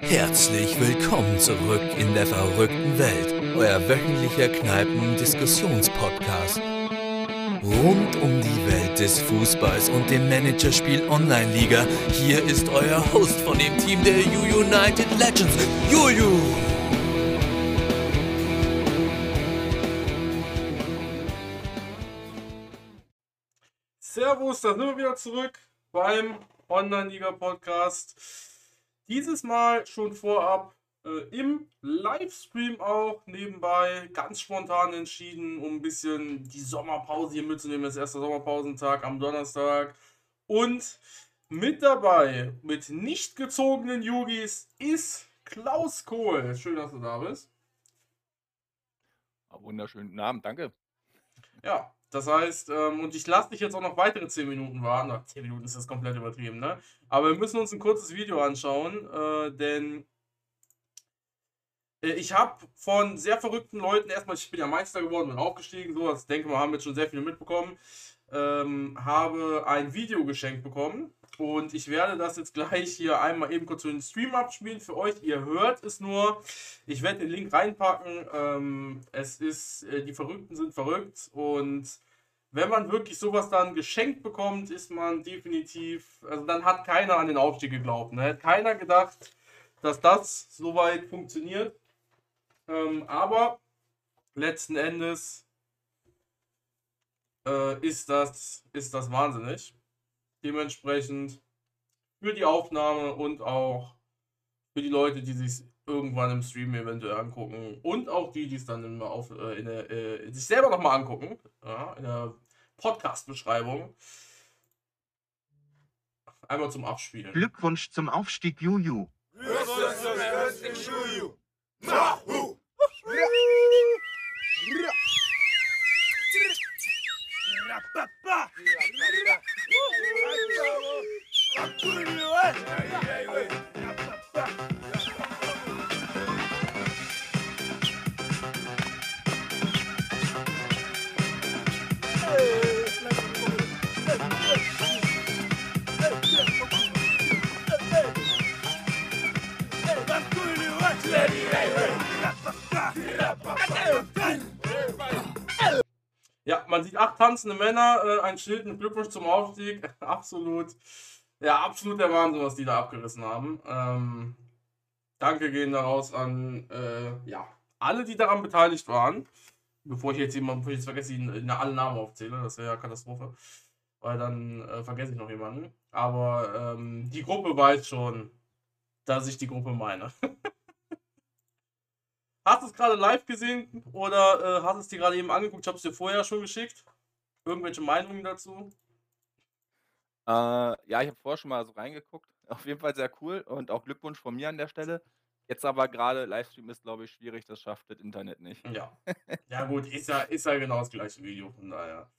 Herzlich willkommen zurück in der verrückten Welt, euer wöchentlicher Kneipen-Diskussionspodcast. Rund um die Welt des Fußballs und dem Managerspiel Online-Liga, hier ist euer Host von dem Team der U-United Legends, Juju. Servus, da sind wir wieder zurück beim Online-Liga-Podcast. Dieses Mal schon vorab äh, im Livestream auch nebenbei ganz spontan entschieden, um ein bisschen die Sommerpause hier mitzunehmen. Das erste Sommerpausentag am Donnerstag. Und mit dabei, mit nicht gezogenen Yugis, ist Klaus Kohl. Schön, dass du da bist. Wunderschönen Abend, danke. Ja, das heißt, ähm, und ich lasse dich jetzt auch noch weitere 10 Minuten warten. Ach, 10 Minuten ist das komplett übertrieben, ne? Aber wir müssen uns ein kurzes Video anschauen, äh, denn äh, ich habe von sehr verrückten Leuten, erstmal, ich bin ja Meister geworden, bin aufgestiegen, so, das denke mal, haben jetzt schon sehr viele mitbekommen, ähm, habe ein Video geschenkt bekommen. Und ich werde das jetzt gleich hier einmal eben kurz für den Stream abspielen für euch. Ihr hört es nur. Ich werde den Link reinpacken. Ähm, es ist, äh, die Verrückten sind verrückt. Und wenn man wirklich sowas dann geschenkt bekommt, ist man definitiv, also dann hat keiner an den Aufstieg geglaubt. Ne? Hat keiner gedacht, dass das soweit funktioniert. Ähm, aber letzten Endes äh, ist, das, ist das wahnsinnig. Dementsprechend für die Aufnahme und auch für die Leute, die sich irgendwann im Stream eventuell angucken und auch die, die es dann immer auf, äh, in der, äh, sich selber nochmal angucken, ja, in der Podcast-Beschreibung. Einmal zum Abspielen. Glückwunsch zum Aufstieg, Juju. Ja, man sieht acht tanzende Männer, äh, ein Schild mit Glückwunsch zum Aufstieg. absolut. Ja, absolut der Wahnsinn, was die da abgerissen haben. Ähm, danke gehen daraus an äh, ja, alle, die daran beteiligt waren. Bevor ich jetzt jemanden, bevor ich jetzt vergesse, ihn in alle Namen aufzähle, das wäre ja Katastrophe. Weil dann äh, vergesse ich noch jemanden. Aber ähm, die Gruppe weiß schon, dass ich die Gruppe meine. Hast du es gerade live gesehen oder äh, hast du es dir gerade eben angeguckt? Ich habe es dir vorher schon geschickt. Irgendwelche Meinungen dazu? Äh, ja, ich habe vorher schon mal so reingeguckt. Auf jeden Fall sehr cool und auch Glückwunsch von mir an der Stelle. Jetzt aber gerade Livestream ist, glaube ich, schwierig, das schafft das Internet nicht. Ja. Ja, gut, ist ja, ist ja genau das gleiche Video, von daher.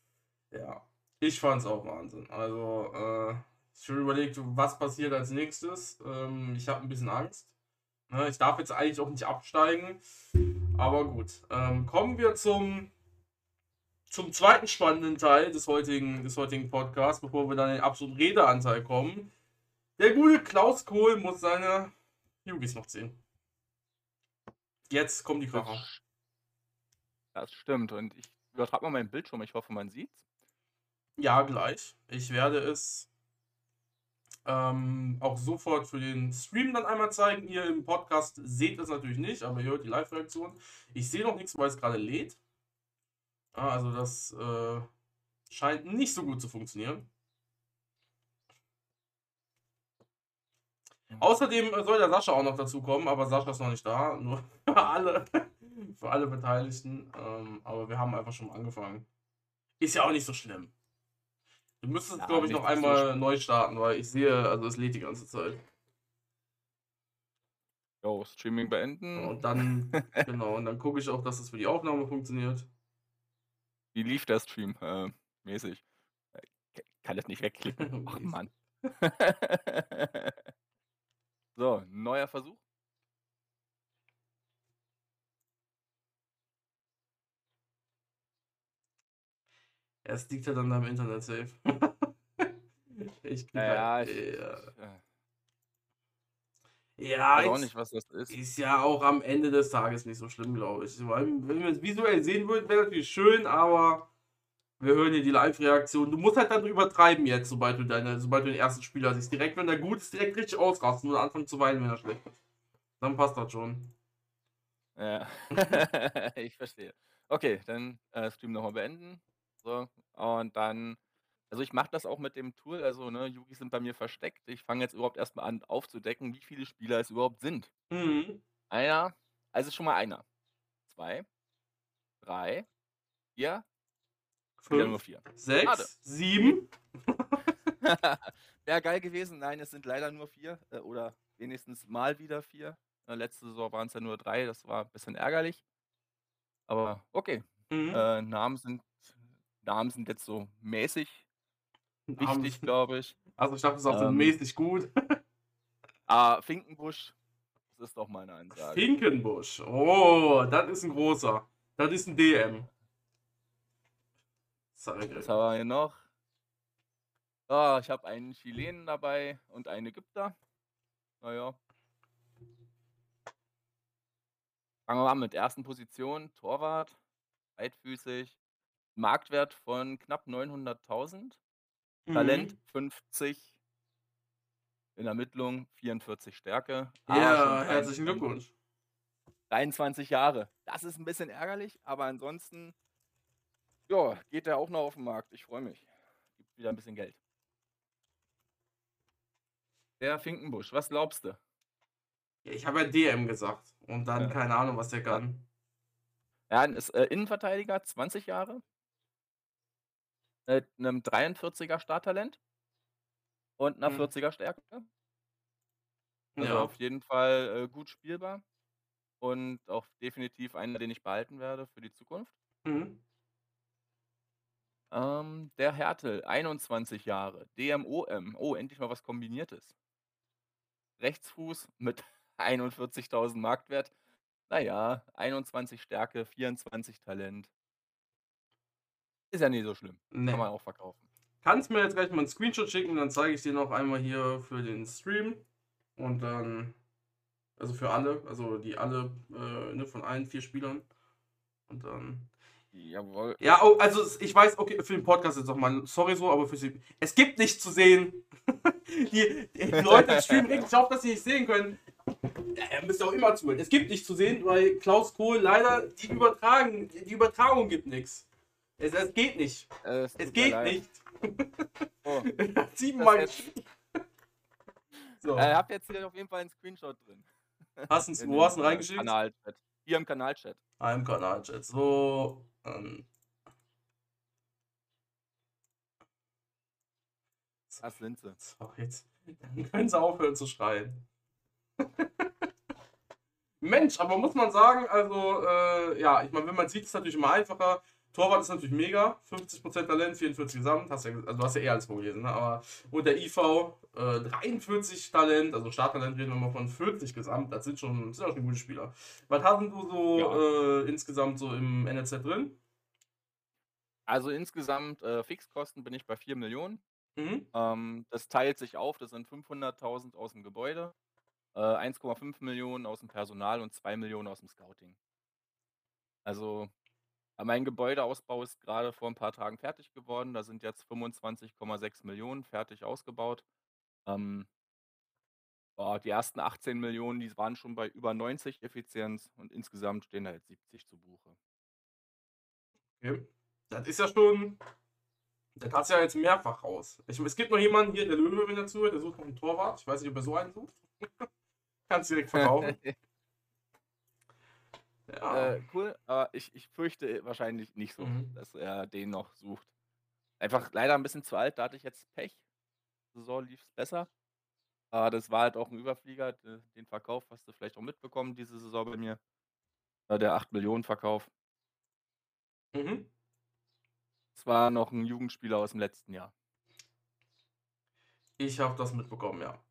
Ja. Ich fand es auch Wahnsinn. Also, äh, ich habe überlegt, was passiert als nächstes. Ähm, ich habe ein bisschen Angst. Ne, ich darf jetzt eigentlich auch nicht absteigen. Aber gut. Ähm, kommen wir zum, zum zweiten spannenden Teil des heutigen, des heutigen Podcasts, bevor wir dann in den absoluten Redeanteil kommen. Der gute Klaus Kohl muss seine Jugis noch ziehen. Jetzt kommen die Kracher. Das, das stimmt. Und ich übertrage mal meinen Bildschirm. Ich hoffe, man sieht's. Ja, gleich. Ich werde es ähm, auch sofort für den Stream dann einmal zeigen. Ihr im Podcast seht es natürlich nicht, aber ihr hört die Live-Reaktion. Ich sehe noch nichts, weil es gerade lädt. Ah, also das äh, scheint nicht so gut zu funktionieren. Außerdem soll der Sascha auch noch dazu kommen, aber Sascha ist noch nicht da. Nur für alle, für alle Beteiligten. Ähm, aber wir haben einfach schon mal angefangen. Ist ja auch nicht so schlimm. Du müsstest, Ja, glaube ich, noch so einmal schlimm. neu starten, weil ich sehe, also es lädt die ganze Zeit. Jo, Streaming beenden. Und dann, genau, und dann gucke ich auch, dass es für die Aufnahme funktioniert. Wie lief der Stream? Äh, mäßig. Äh, Kann das nicht wegklicken. Ach. Mann. so, neuer Versuch. Es liegt ja dann am Internet safe. ich krieg Ja, halt, ich, ja. äh, Ja, weiß auch ist, nicht, was das ist. ist ja auch am Ende des Tages nicht so schlimm, glaube ich. Weil, Wenn wir es visuell sehen würden, wäre natürlich schön, aber wir hören hier die Live-Reaktion. Du musst halt dann übertreiben jetzt, sobald du deine, sobald du den ersten Spieler siehst. Direkt, wenn der gut ist, direkt richtig ausrasten und anfangen zu weinen, wenn er schlecht ist. Dann passt das schon. Ja, ich verstehe. Okay, dann äh, Stream nochmal beenden. So, und dann, also ich mache das auch mit dem Tool, also ne, Yugi sind bei mir versteckt. Ich fange jetzt überhaupt erstmal an aufzudecken, wie viele Spieler es überhaupt sind. Mhm. Einer, also schon mal einer. Zwei, drei, vier, wieder nur Fünf, vier. sechs, Schade. sieben. Wäre geil gewesen. Nein, es sind leider nur vier äh, oder wenigstens mal wieder vier. Äh, letzte Saison waren es ja nur drei, das war ein bisschen ärgerlich. Aber okay, Mhm. äh, Namen sind Namen sind jetzt so mäßig wichtig, glaube ich. Also ich dachte, du sagst Ähm, mäßig gut. Ah, Finkenbusch, das ist doch mal eine Ansage. Finkenbusch. Oh, das ist ein großer. Das ist ein DM. Zeig Was haben wir hier noch? Ah, ich habe einen Chilenen dabei und einen Ägypter. Naja. Fangen wir an mit ersten Position. Torwart, beidfüßig. Marktwert von knapp 900.000. Talent 50. In Ermittlung 44 Stärke. aber Ja, schon herzlichen 23 Glückwunsch. 23 Jahre. Das ist ein bisschen ärgerlich, aber ansonsten ja, geht er auch noch auf den Markt. Ich freue mich. Gibt wieder ein bisschen Geld. Der Finkenbusch, was glaubst du? Ja, ich habe ja DM gesagt. Und dann Ja. keine Ahnung, was der kann. Ja, ist äh, Innenverteidiger, 20 Jahre. Mit einem 43er Starttalent und einer Mhm. 40er Stärke. Also Ja. auf jeden Fall äh, gut spielbar. Und auch definitiv einer, den ich behalten werde für die Zukunft. Mhm. Ähm, der Hertel, 21 Jahre, DMOM. Oh, endlich mal was Kombiniertes. Rechtsfuß mit 41.000 Marktwert. Naja, 21 Stärke, 24 Talent. Ist ja nie so schlimm. Nee. Kann man auch verkaufen. Kannst mir jetzt gleich mal einen Screenshot schicken, dann zeige ich dir noch einmal hier für den Stream. Und dann, also für alle, also die alle, äh, ne, von allen vier Spielern. Und dann. Jawohl. Ja, oh, also ich weiß, okay, für den Podcast jetzt nochmal, sorry so, aber für sie. Es gibt nichts zu sehen. die, die Leute im Stream sich auf, dass sie nicht sehen können. Ja, ihr müsst ja auch immer zuhören. Es gibt nichts zu sehen, weil Klaus Kohl leider die übertragen, die Übertragung gibt nichts. Es, es geht nicht. Äh, Es mir geht leid. nicht. Oh. Siebenmal. So. Äh, hab jetzt hier auf jeden Fall einen Screenshot drin. Hast du wo hast du äh, reingeschickt? Kanalchat. Hier im Kanalchat. Ah, im Kanalchat. So. Ähm, Das sie. so, jetzt. Dann können sie aufhören zu schreien. Mensch, aber muss man sagen, also, äh, ja, ich meine, wenn man sieht, ist es natürlich immer einfacher. Torwart ist natürlich mega. 50% Talent, 44 Gesamt. Hast ja, also du hast ja eher alles vorgelesen, ne? Aber und der IV äh, 43 Talent, also Starttalent reden wir mal von 40 Gesamt. Das sind schon, das sind auch schon gute Spieler. Was hast du so Ja. äh, insgesamt so im NLZ drin? Also insgesamt äh, Fixkosten bin ich bei 4 Millionen. Mhm. Ähm, das teilt sich auf, das sind 500.000 aus dem Gebäude, äh, 1,5 Millionen aus dem Personal und 2 Millionen aus dem Scouting. Also äh, mein Gebäudeausbau ist gerade vor ein paar Tagen fertig geworden. Da sind jetzt 25,6 Millionen fertig ausgebaut. Ähm, boah, die ersten 18 Millionen, die waren schon bei über 90 Effizienz und insgesamt stehen da jetzt 70 zu Buche. Okay. Das ist ja schon. Das hast du ja jetzt mehrfach raus. Ich, es gibt noch jemanden hier, der Löwe, wenn er zuhört, der sucht noch einen Torwart. Ich weiß nicht, ob er so einen sucht. Kannst direkt verkaufen. Ja. Äh, cool, aber ich, ich fürchte wahrscheinlich nicht so, Mhm. dass er den noch sucht. Einfach leider ein bisschen zu alt, da hatte ich jetzt Pech. Saison lief es besser. Aber das war halt auch ein Überflieger. de- Den Verkauf hast du vielleicht auch mitbekommen, diese Saison bei mir. Äh, Der 8 Millionen Verkauf. Mhm. Es war noch ein Jugendspieler aus dem letzten Jahr. Ich habe das mitbekommen, ja.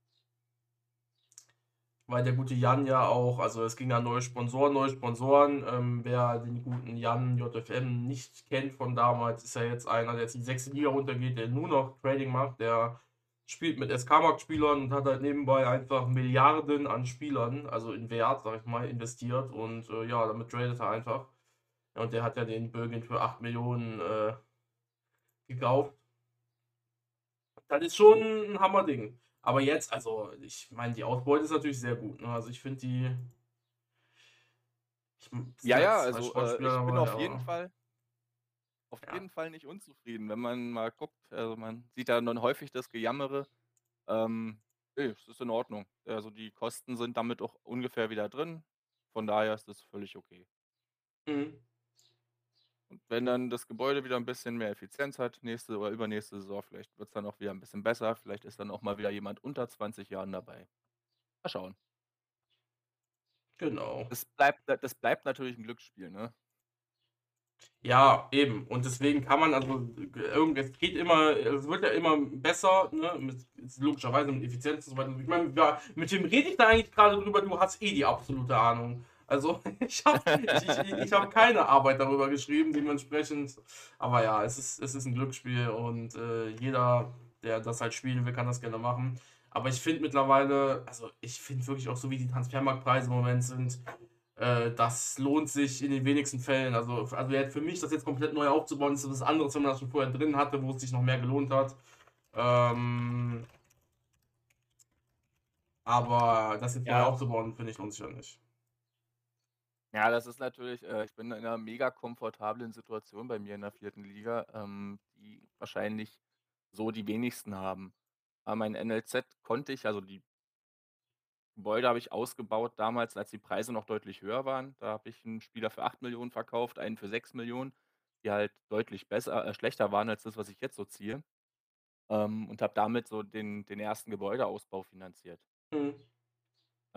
Weil der gute Jan ja auch, also es ging ja neue Sponsoren, neue Sponsoren. Ähm, wer den guten Jan JFM nicht kennt von damals, ist ja jetzt einer, der jetzt die sechste Liga runtergeht, der nur noch Trading macht, der spielt mit SK-Markt-Spielern und hat halt nebenbei einfach Milliarden an Spielern, also in Wert, sag ich mal, investiert und äh, ja, damit tradet er einfach. Und der hat ja den Bögen für 8 Millionen äh, gekauft. Das ist schon ein Hammerding. Aber jetzt, also, ich meine, die Ausbeute ist natürlich sehr gut. Ne? Also, ich finde die. Ich, ja, ja, also, äh, ich bin auf jeden Fall. Auf ja. jeden Fall nicht unzufrieden, wenn man mal guckt. Also, man sieht da dann häufig das Gejammere. Ähm, nee, es ist in Ordnung. Also, die Kosten sind damit auch ungefähr wieder drin. Von daher ist das völlig okay. Mhm. Und wenn dann das Gebäude wieder ein bisschen mehr Effizienz hat, nächste oder übernächste Saison, vielleicht wird es dann auch wieder ein bisschen besser. Vielleicht ist dann auch mal wieder jemand unter 20 Jahren dabei. Mal schauen. Genau. Das bleibt, das bleibt natürlich ein Glücksspiel, ne? Ja, eben. Und deswegen kann man, also, es geht immer, es wird ja immer besser, ne? Mit, logischerweise mit Effizienz und so weiter. Ich meine, mit wem rede ich da eigentlich gerade drüber? Du hast eh die absolute Ahnung. Also ich habe ich, ich, hab keine Arbeit darüber geschrieben, dementsprechend. Aber ja, es ist, es ist ein Glücksspiel und äh, jeder, der das halt spielen will, kann das gerne machen. Aber ich finde mittlerweile, also ich finde wirklich auch so, wie die Transfermarktpreise im Moment sind, äh, das lohnt sich in den wenigsten Fällen. Also, also für mich das jetzt komplett neu aufzubauen, ist was anderes, wenn man das schon vorher drin hatte, wo es sich noch mehr gelohnt hat. Ähm, aber das jetzt ja. neu aufzubauen, finde ich lohnt sich ja nicht. Ja, das ist natürlich äh, ich bin in einer mega komfortablen Situation bei mir in der vierten Liga, ähm, die wahrscheinlich so die wenigsten haben. Aber mein NLZ konnte ich also die Gebäude habe ich ausgebaut damals, als die Preise noch deutlich höher waren. Da habe ich einen Spieler für 8.000.000 verkauft, einen für 6.000.000, die halt deutlich besser äh, schlechter waren als das, was ich jetzt so ziehe. Ähm, und habe damit so den den ersten Gebäudeausbau finanziert. Mhm.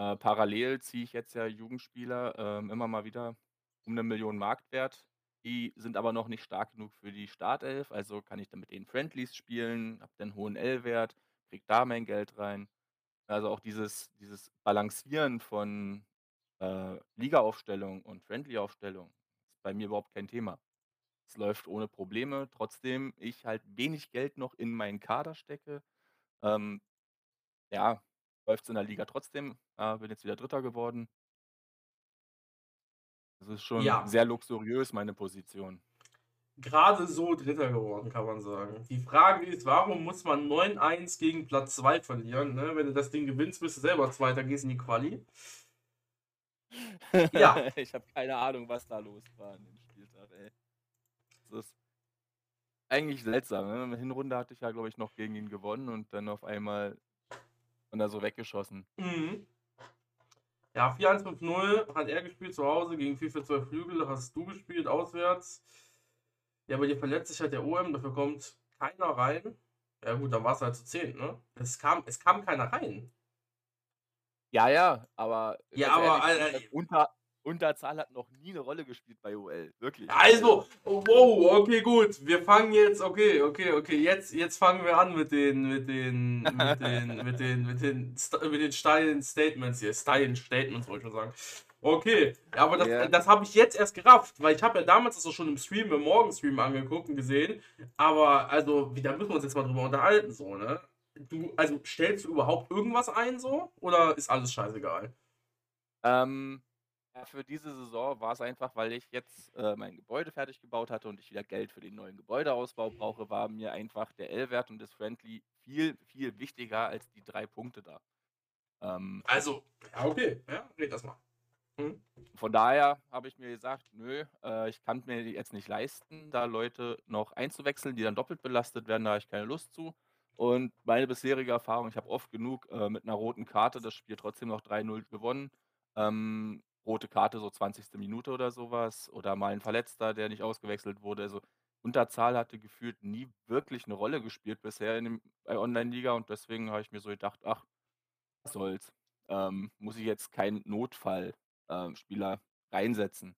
Äh, parallel ziehe ich jetzt ja Jugendspieler, ähm, immer mal wieder um 'ne Million Marktwert. Die sind aber noch nicht stark genug für die Startelf, also kann ich dann mit denen Friendlies spielen, habe dann hohen L-Wert, kriege da mein Geld rein. Also auch dieses dieses Balancieren von, äh, Ligaaufstellung und Friendly-Aufstellung ist bei mir überhaupt kein Thema. Es läuft ohne Probleme, trotzdem ich halt wenig Geld noch in meinen Kader stecke. Ähm, ja, läuft's in der Liga trotzdem. Äh, bin jetzt wieder Dritter geworden. Das ist schon Ja. sehr luxuriös, meine Position. Gerade so Dritter geworden, kann man sagen. Die Frage ist, warum muss man 9-1 gegen Platz 2 verlieren? Ne? Wenn du das Ding gewinnst, bist du selber Zweiter, gehst in die Quali. Ja. Ich habe keine Ahnung, was da los war an dem Spieltag, ey. Das ist eigentlich seltsam, ne? In der Hinrunde hatte ich ja, glaube ich, noch gegen ihn gewonnen und dann auf einmal und da so weggeschossen. Mhm. Ja, 4-1-5-0 hat er gespielt zu Hause gegen 4-4-2 Flügel, hast du gespielt auswärts. Ja, aber dir verletzt sich halt der OM, dafür kommt keiner rein. Ja gut, dann war es halt zu 10, ne? Es kam, es kam keiner rein. Ja, ja, aber Ja, aber ehrlich, äh, unter, Unterzahl hat noch nie eine Rolle gespielt bei OL, wirklich. Also, oh, wow, okay, gut. Wir fangen jetzt, okay, okay, okay, jetzt, jetzt fangen wir an mit den, mit den, mit den, mit den, mit den, mit den steilen Statements hier. Steilen Statements, wollte ich schon sagen. Okay, aber das, yeah. das habe ich jetzt erst gerafft, weil ich habe ja damals das auch schon im Stream, im Morgenstream angeguckt und gesehen. Aber, also, da müssen wir uns jetzt mal drüber unterhalten, so, ne? Du, also, stellst du überhaupt irgendwas ein, so? Oder ist alles scheißegal? Ähm, ja, für diese Saison war es einfach, weil ich jetzt, äh, mein Gebäude fertig gebaut hatte und ich wieder Geld für den neuen Gebäudeausbau brauche, war mir einfach der L-Wert und das Friendly viel, viel wichtiger als die drei Punkte da. Ähm, Also, ja, okay, ja, red das mal. Mhm. von daher habe ich mir gesagt, nö, äh, ich kann mir jetzt nicht leisten, da Leute noch einzuwechseln, die dann doppelt belastet werden, da habe ich keine Lust zu. Und meine bisherige Erfahrung, ich habe oft genug äh, mit einer roten Karte das Spiel trotzdem noch 3-0 gewonnen. Ähm, rote Karte, so 20. Minute oder sowas oder mal ein Verletzter, der nicht ausgewechselt wurde. Also, Unterzahl hatte gefühlt nie wirklich eine Rolle gespielt bisher in dem bei Online-Liga und deswegen habe ich mir so gedacht: „Ach, was soll's? Ähm, muss ich jetzt keinen Notfall ähm, Spieler reinsetzen?“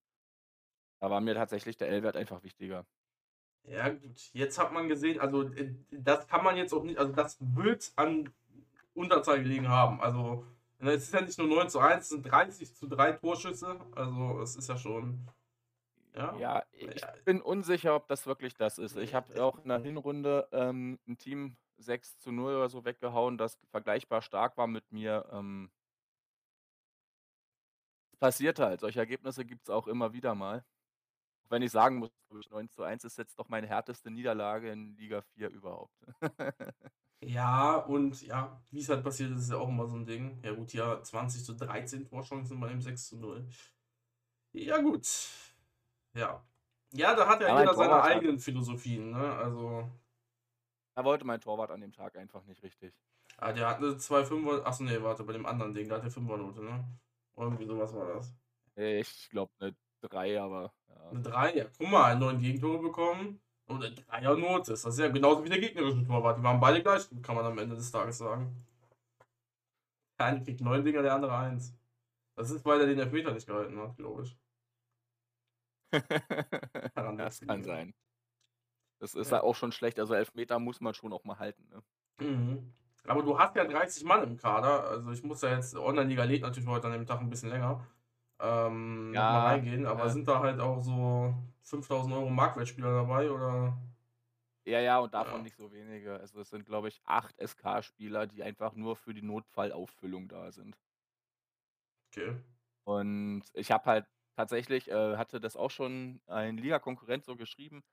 Da war mir tatsächlich der L-Wert einfach wichtiger. Ja gut, jetzt hat man gesehen also, äh, das kann man jetzt auch nicht also, das wird an Unterzahl gelegen haben. Also es ist ja nicht nur 9 zu 1, es sind 30 zu 3 Torschüsse. Also es ist ja schon. Ja, ja ich bin unsicher, ob das wirklich das ist. Ich habe auch in der Hinrunde ähm, ein Team 6 zu 0 oder so weggehauen, das vergleichbar stark war mit mir. Ähm passiert halt. Solche Ergebnisse gibt's auch immer wieder mal. Wenn ich sagen muss, glaube ich, 9:1 ist jetzt doch meine härteste Niederlage in Liga 4 überhaupt. Ja, und ja, wie es halt passiert ist, ist ja auch immer so ein Ding. Ja gut, ja, 20 zu 13 Torchancen bei dem 6 zu 0. Ja gut. Ja. Ja, da hat ja Ja, jeder seine Torwart eigenen Philosophien, ne? Also, Da wollte mein Torwart an dem Tag einfach nicht richtig. ah, der hat eine 2 5er. Achso, nee, warte, bei dem anderen Ding, da hat der 5er Note, ne? Irgendwie sowas war das. Ich glaube 'ne 3, aber ja. Eine 3, ja, guck mal, 9 Gegentore bekommen und eine 3er Note. Das ist ja genauso wie der gegnerische Torwart. Die waren beide gleich kann man am Ende des Tages sagen. Der eine kriegt 9 Dinger, der andere 1. Das ist, weil er den Elfmeter nicht gehalten hat, glaube ich. Daran Das kann liegen. sein. Das ist Ja. ja auch schon schlecht. Also Elfmeter muss man schon auch mal halten, ne? Mhm. Aber du hast ja 30 Mann im Kader. Also ich muss ja jetzt, Online-Liga lädt natürlich heute an dem Tag ein bisschen länger. Ähm, Ja, reingehen, aber ja. sind da halt auch so 5000 Euro Marktwertspieler dabei oder? Ja, ja, und davon Ja. nicht so wenige. Also, es sind, glaube ich, 8 SK-Spieler, die einfach nur für die Notfallauffüllung da sind. Okay. Und ich habe halt tatsächlich äh, hatte das auch schon ein Ligakonkurrent so geschrieben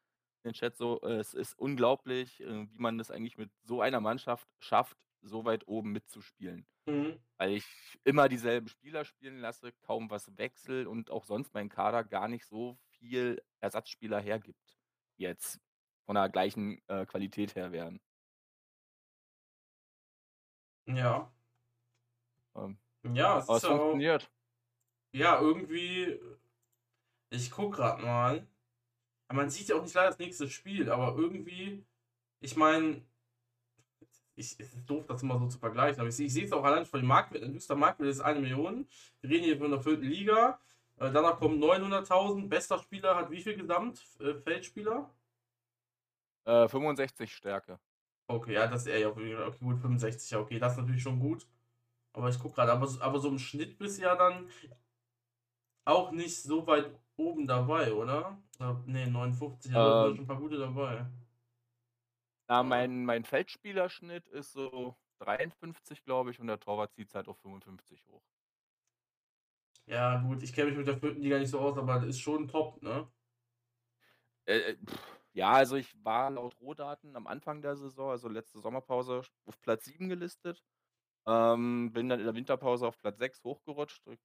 in den Chat so: äh, „Es ist unglaublich, äh, wie man das eigentlich mit so einer Mannschaft schafft, so weit oben mitzuspielen.“ Mhm. Weil ich immer dieselben Spieler spielen lasse, kaum was wechsle und auch sonst mein Kader gar nicht so viel Ersatzspieler hergibt, die jetzt von der gleichen, äh, Qualität her wären. Ja. Ähm, Ja, es ist funktioniert. ja, irgendwie ich gucke grad mal. Man sieht ja auch nicht leider das nächste Spiel, aber irgendwie ich meine ich es ist doof, das immer so zu vergleichen, aber ich sehe ich sehe es auch allein von dem Marktwert. Ein höchster Marktwert ist 1.000.000. Wir reden hier von der vierten Liga. Äh, danach kommen 900.000. Bester Spieler hat wie viel Gesamt äh, Feldspieler? Äh, 65 Stärke. Okay, ja, das ist eher ja, okay, gut, 65, ja, okay, das ist natürlich schon gut. Aber ich gucke gerade, aber, so- aber so im Schnitt bist du ja dann auch nicht so weit oben dabei, oder? Äh, nee, 59, aber da sind Ähm schon ein paar gute dabei. Ja. mein mein Feldspielerschnitt ist so 53, glaube ich, und der Torwart zieht's halt auf 55 hoch. Ja, gut, ich kenne mich mit der vierten Liga nicht so aus, aber das ist schon top, ne? Äh, äh, ja, also ich war laut Rohdaten am Anfang der Saison, also letzte Sommerpause, auf Platz 7 gelistet. Ähm, bin dann in der Winterpause auf Platz 6 hochgerutscht durch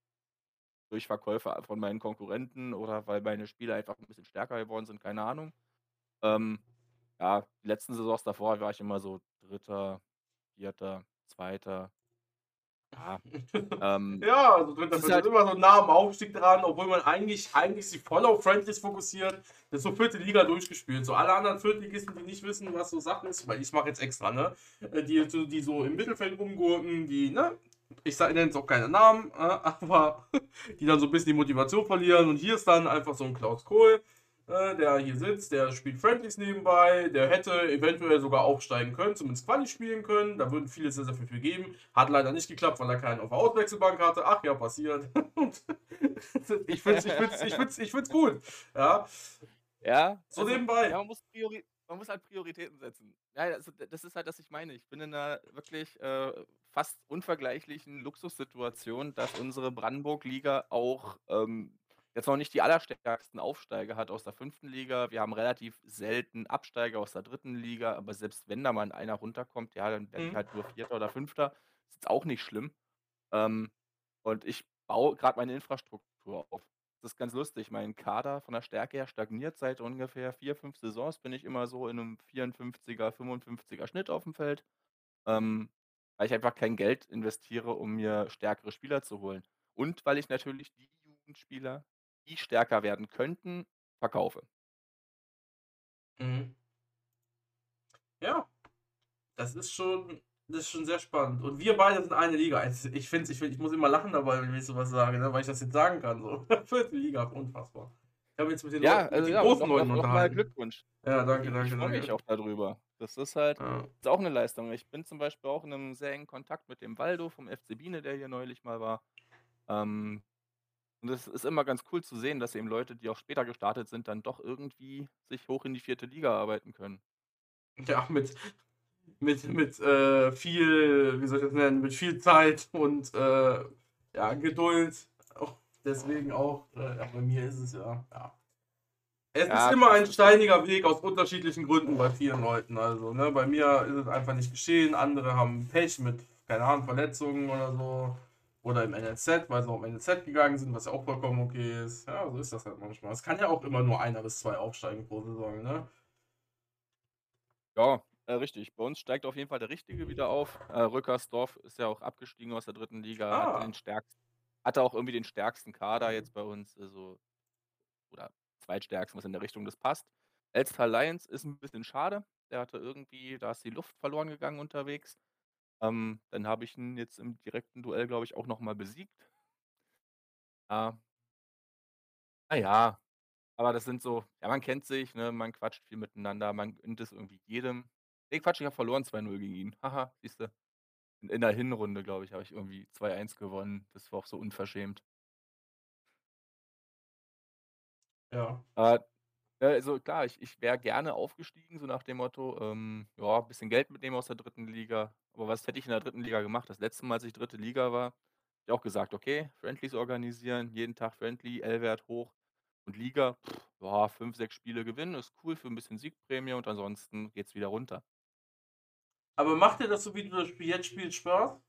durch Verkäufe von meinen Konkurrenten oder weil meine Spieler einfach 'n bisschen stärker geworden sind, keine Ahnung. Ähm, ja, die letzten Saisons davor war ich immer so 3., 4., 2. Ja, ähm, Ja, also dritter, ist vierter halt immer so nah am Aufstieg dran, obwohl man eigentlich, eigentlich sich voll auf Friendlies fokussiert. Das ist so vierte Liga durchgespielt. So alle anderen Viertligisten, die nicht wissen, was so Sache ist, weil ich mache jetzt extra, ne? Äh, Die, so- die so im Mittelfeld rumgurken, die, ne? Ich nenne jetzt auch keine Namen, äh, aber die dann so ein bisschen die Motivation verlieren. Und hier ist dann einfach so ein Klaus Kohl, der hier sitzt, der spielt Friendlies nebenbei, der hätte eventuell sogar aufsteigen können, zumindest Quali spielen können. Da würden viele sehr, sehr viel geben. Hat leider nicht geklappt, weil er keinen auf der Auswechselbank hatte. Ach ja, passiert. Ich finde es ich find's, ich find's, ich find's gut. Ja, Ja, so also, nebenbei. ja, man muss Priori man muss halt Prioritäten setzen. Ja, also, das ist halt, was ich meine. Ich bin in 'ner wirklich, äh, fast unvergleichlichen Luxussituation, dass unsere Brandenburg-Liga auch, ähm, jetzt noch nicht die allerstärksten Aufsteiger hat aus der 5. Liga. Wir haben relativ selten Absteiger aus der 3. Liga, aber selbst wenn da mal einer runterkommt, ja, dann werde ich Mhm. halt nur 4. oder 5. Ist jetzt auch nicht schlimm. Ähm, und ich baue grad meine Infrastruktur auf. Das ist ganz lustig. Mein Kader von der Stärke her stagniert seit ungefähr 4, 5 Saisons bin ich immer so in 'nem 54er, 55er Schnitt aufm Feld, ähm, weil ich einfach kein Geld investiere, um mir stärkere Spieler zu holen. Und weil ich natürlich die Jugendspieler, die stärker werden könnten, verkaufe. Mhm. Ja, das ist schon das ist schon sehr spannend. Und wir beide sind eine Liga. Also, ich finde ich find, ich muss immer lachen dabei, wenn ich so was sage, ne, weil ich das jetzt sagen kann, so. Vierte Liga, unfassbar. Ich habe jetzt mit den Ja, Leuten, mit also den ja, großen Leuten noch unterhalten. Glückwunsch. Ja, danke, Ich ich danke, freue mich danke. auch da drüber. Das ist halt Ja. ist auch 'ne Leistung. Ich bin zum Beispiel auch in 'nem sehr engen Kontakt mit dem Waldo vom FC Biene, der hier neulich mal war. Ähm, und es ist immer ganz cool zu sehen, dass eben Leute, die auch später gestartet sind, dann doch irgendwie sich hoch in die 4. Liga arbeiten können. Ja, mit mit, mit äh, viel, wie soll ich das nennen, mit viel Zeit und äh, ja, Geduld. Auch deswegen auch, äh, ja, bei mir ist es ja, ja. Es Ja, ist immer ein steiniger Weg aus unterschiedlichen Gründen bei vielen Leuten. Also, ne, bei mir ist es einfach nicht geschehen. Andere haben Pech mit, keine Ahnung, Verletzungen oder so. Oder im NLZ, weil sie auch im NLZ gegangen sind, was ja auch vollkommen okay ist. Ja, so ist das halt manchmal. Es kann ja auch immer nur einer bis zwei aufsteigen pro Saison, ne? Ja, äh, richtig. Bei uns steigt auf jeden Fall der Richtige wieder auf. Äh, Rückersdorf ist ja auch abgestiegen aus der dritten Liga, Ah. hatte, den stärksten, hatte auch irgendwie den stärksten Kader jetzt bei uns, also, oder zweitstärksten, was in der Richtung das passt. Elstal Lions ist ein bisschen schade. Der hatte irgendwie, da ist die Luft verloren gegangen unterwegs. Ähm, dann habe ich ihn jetzt im direkten Duell, glaube ich, auch nochmal besiegt. Ja. Naja, aber das sind so, ja, man kennt sich, ne, man quatscht viel miteinander, man gönnt es irgendwie jedem. Ne, Quatsch, ich habe verloren 2-0 gegen ihn. Haha, siehste. In, in der Hinrunde, glaube ich, habe ich irgendwie 2-1 gewonnen. Das war auch so unverschämt. Ja. Äh, ja, also klar, ich, ich wäre gerne aufgestiegen, so nach dem Motto, ähm, ja, ein bisschen Geld mitnehmen aus der dritten Liga. Aber was hätte ich in der dritten Liga gemacht? Das letzte Mal, als ich dritte Liga war, habe ich auch gesagt, okay, Friendlies organisieren, jeden Tag Friendly, L-Wert hoch. Und Liga, pff, ja, fünf, sechs Spiele gewinnen, ist cool für ein bisschen Siegprämie und ansonsten geht's wieder runter. Aber macht dir das so, wie du das Spiel jetzt spielst, Spaß?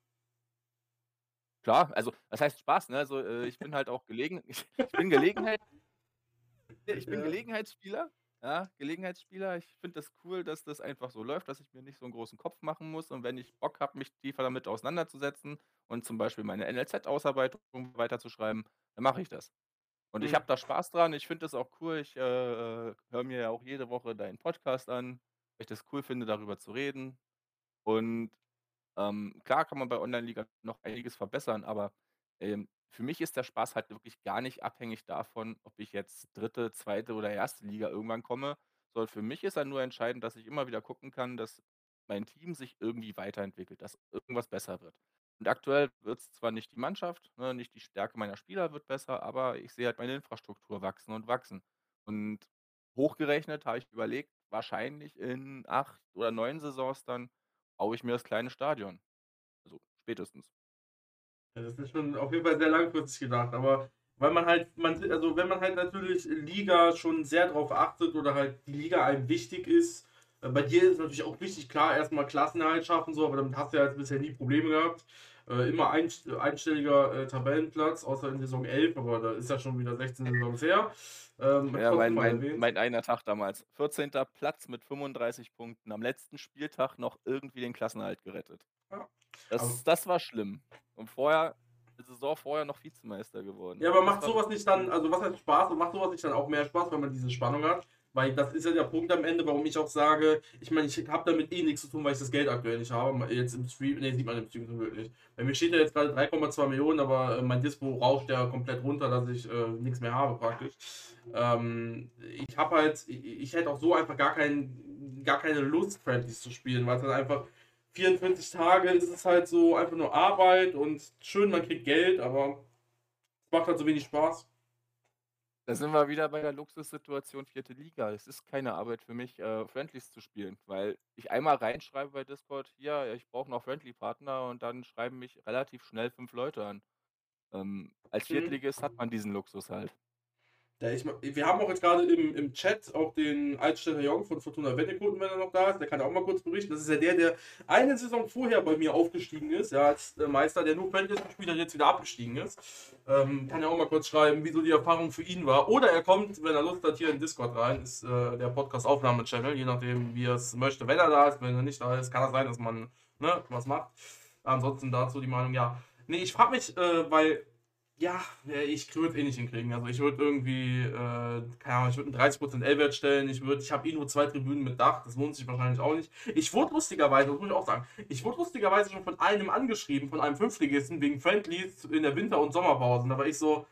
Klar, also das heißt Spaß, ne? Also äh, ich bin halt auch gelegen, ich, ich bin Gelegenheit, ich bin Ja. Gelegenheitsspieler, ja, Gelegenheitsspieler. Ich finde das cool, dass das einfach so läuft, dass ich mir nicht so einen großen Kopf machen muss und wenn ich Bock habe, mich tiefer damit auseinanderzusetzen und zum Beispiel meine NLZ-Ausarbeitung weiterzuschreiben, dann mache ich das. Und ich Mhm. habe da Spaß dran. Ich finde das auch cool. Ich äh, äh, höre mir ja auch jede Woche deinen Podcast an, weil ich das cool finde, darüber zu reden. Und ähm, klar kann man bei Online-Liga noch einiges verbessern, aber ähm, für mich ist der Spaß halt wirklich gar nicht abhängig davon, ob ich jetzt dritte, zweite oder erste Liga irgendwann komme, sondern für mich ist dann nur entscheidend, dass ich immer wieder gucken kann, dass mein Team sich irgendwie weiterentwickelt, dass irgendwas besser wird. Und aktuell wird es zwar nicht die Mannschaft, ne, nicht die Stärke meiner Spieler wird besser, aber ich sehe halt meine Infrastruktur wachsen und wachsen. Und hochgerechnet habe ich überlegt, wahrscheinlich in acht oder neun Saisons dann baue ich mir das kleine Stadion. Also spätestens. Das ist schon auf jeden Fall sehr langfristig gedacht, aber weil man halt, man, also wenn man halt natürlich Liga schon sehr drauf achtet oder halt die Liga einem wichtig ist, äh, bei dir ist es natürlich auch wichtig, klar, erstmal Klassenerhalt schaffen, so, aber damit hast du ja jetzt bisher nie Probleme gehabt. Äh, immer ein, einstelliger äh, Tabellenplatz, außer in Saison 11, aber da ist ja schon wieder 16 Saisons her. Ähm, Ja, mein, mein, mein einer Tag damals. 14. Platz mit 35 Punkten. Am letzten Spieltag noch irgendwie den Klassenerhalt gerettet. Das, das war schlimm. Und vorher, die Saison vorher noch Vizemeister geworden. Ja, aber macht sowas nicht dann, also was heißt Spaß und macht sowas nicht dann auch mehr Spaß, wenn man diese Spannung hat? Weil das ist ja der Punkt am Ende, warum ich auch sage, ich meine, ich habe damit eh nichts zu tun, weil ich das Geld aktuell nicht habe. Jetzt im Stream, ne, sieht man im Stream zum Glück nicht. Bei mir steht ja jetzt gerade 3,2 Millionen, aber äh, mein Dispo rauscht ja komplett runter, dass ich äh, nichts mehr habe praktisch. Ähm, ich habe halt, ich, ich hätte auch so einfach gar, kein, gar keine Lust, Friendlies zu spielen, weil es halt einfach 44 Tage ist es halt so einfach nur Arbeit und schön, man kriegt Geld, aber es macht halt so wenig Spaß. Da sind wir wieder bei der Luxussituation vierte Liga. Es ist keine Arbeit für mich, äh, Friendlies zu spielen, weil ich einmal reinschreibe bei Discord, hier, ich brauche noch Friendly-Partner und dann schreiben mich relativ schnell fünf Leute an. Ähm, als Mhm. Viertligist hat man diesen Luxus halt. Ja, ich, wir haben auch jetzt gerade im, im Chat auch den Altstädter Jong von Fortuna Wennekoten, wenn er noch da ist. Der kann ja auch mal kurz berichten. Das ist ja der, der eine Saison vorher bei mir aufgestiegen ist, ja, als äh, Meister, der nur Friendlies gespielt hat, jetzt wieder abgestiegen ist. Ähm, kann ja auch mal kurz schreiben, wie so die Erfahrung für ihn war. Oder er kommt, wenn er Lust hat, hier in Discord rein. Ist äh, der Podcast-Aufnahme-Channel, je nachdem, wie er es möchte. Wenn er da ist, wenn er nicht da ist, kann es sein, dass man ne, was macht. Ansonsten dazu die Meinung, ja. Nee, ich frage mich, äh, weil ja, ich würde es eh nicht hinkriegen. Also ich würde irgendwie, äh, keine Ahnung, ich würde einen 30% L-Wert stellen. Ich würde, ich habe eh nur zwei Tribünen mit Dach, das lohnt sich wahrscheinlich auch nicht. Ich wurde lustigerweise, das muss ich auch sagen, ich wurde lustigerweise schon von einem angeschrieben, von einem Fünftligisten, wegen Friendlies in der Winter- und Sommerpausen. Da war ich so,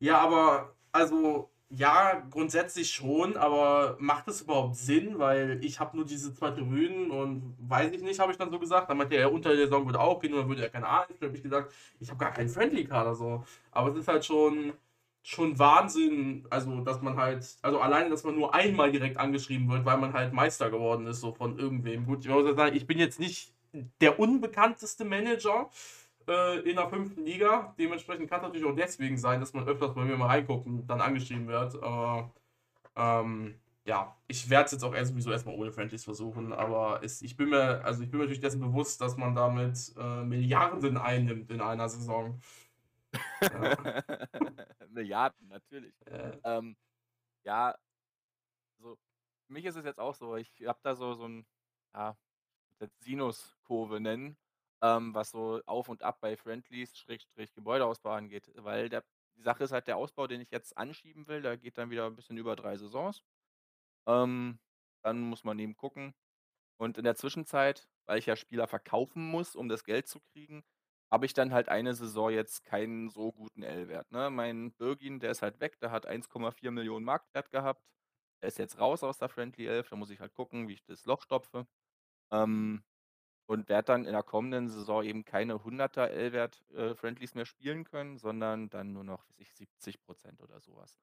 ja, aber, also, ja, grundsätzlich schon, aber macht es überhaupt Sinn? Weil ich habe nur diese zwei Tribünen und weiß ich nicht, habe ich dann so gesagt. Dann meinte er, unter der Saison würde auch gehen, oder würde er keine Ahnung. Dann habe ich gesagt, ich habe gar keinen Friendly-Kader so. Aber es ist halt schon, schon Wahnsinn, also dass man halt, also alleine, dass man nur einmal direkt angeschrieben wird, weil man halt Meister geworden ist, so von irgendwem. Gut, ich muss sagen, ich bin jetzt nicht der unbekannteste Manager äh, in der fünften Liga. Dementsprechend kann es natürlich auch deswegen sein, dass man öfters bei mir mal reinguckt und dann angeschrieben wird. Aber ähm, ja, ich werde es jetzt auch sowieso erstmal ohne Friendlies versuchen, aber es, ich bin mir, also ich bin mir natürlich dessen bewusst, dass man damit äh, Milliarden einnimmt in einer Saison. Ja. Milliarden, natürlich. Äh, Ähm, ja, so, für mich ist es jetzt auch so, ich habe da so, so ein, ja, Sinuskurve nennen, ähm, was so auf und ab bei Friendlies, Schrägstrich Gebäudeausbau angeht, weil der, die Sache ist halt, der Ausbau, den ich jetzt anschieben will, der geht dann wieder ein bisschen über drei Saisons. Ähm, dann muss man eben gucken. Und in der Zwischenzeit, weil ich ja Spieler verkaufen muss, um das Geld zu kriegen, habe ich dann halt eine Saison jetzt keinen so guten L-Wert. Ne? Mein Birgin, der ist halt weg, der hat 1,4 Millionen Marktwert gehabt. Der ist jetzt raus aus der Friendly 11, da muss ich halt gucken, wie ich das Loch stopfe. Ähm, und werde dann in der kommenden Saison eben keine 100er L-Wert äh, Friendlies mehr spielen können, sondern dann nur noch, weiß ich, 70 Prozent oder sowas.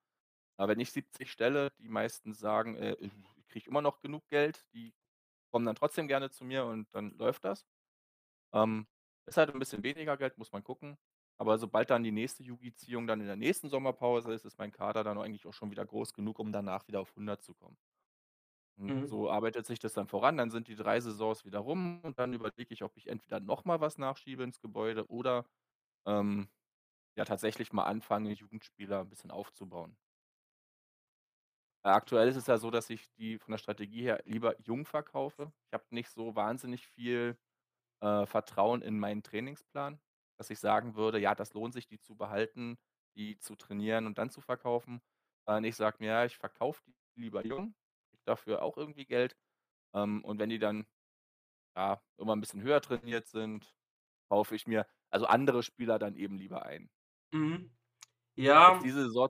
Aber wenn ich 70 stelle, die meisten sagen, äh, ich kriege immer noch genug Geld, die kommen dann trotzdem gerne zu mir und dann läuft das. Ähm, ist halt ein bisschen weniger Geld, muss man gucken. Aber sobald dann die nächste Yugi-Ziehung dann in der nächsten Sommerpause ist, ist mein Kader dann eigentlich auch schon wieder groß genug, um danach wieder auf 100 zu kommen. Und Mhm. so arbeitet sich das dann voran. Dann sind die drei Saisons wieder rum und dann überlege ich, ob ich entweder nochmal was nachschiebe ins Gebäude oder ähm, ja tatsächlich mal anfange, Jugendspieler ein bisschen aufzubauen. Äh, aktuell ist es ja so, dass ich die von der Strategie her lieber jung verkaufe. Ich habe nicht so wahnsinnig viel äh, Vertrauen in meinen Trainingsplan, dass ich sagen würde, ja, das lohnt sich, die zu behalten, die zu trainieren und dann zu verkaufen. Sondern ich sage mir, ja, ich verkaufe die lieber jung, dafür auch irgendwie Geld. Ähm, und wenn die dann ja, immer ein bisschen höher trainiert sind, kaufe ich mir also andere Spieler dann eben lieber ein. Mhm. Ja, diese Saison,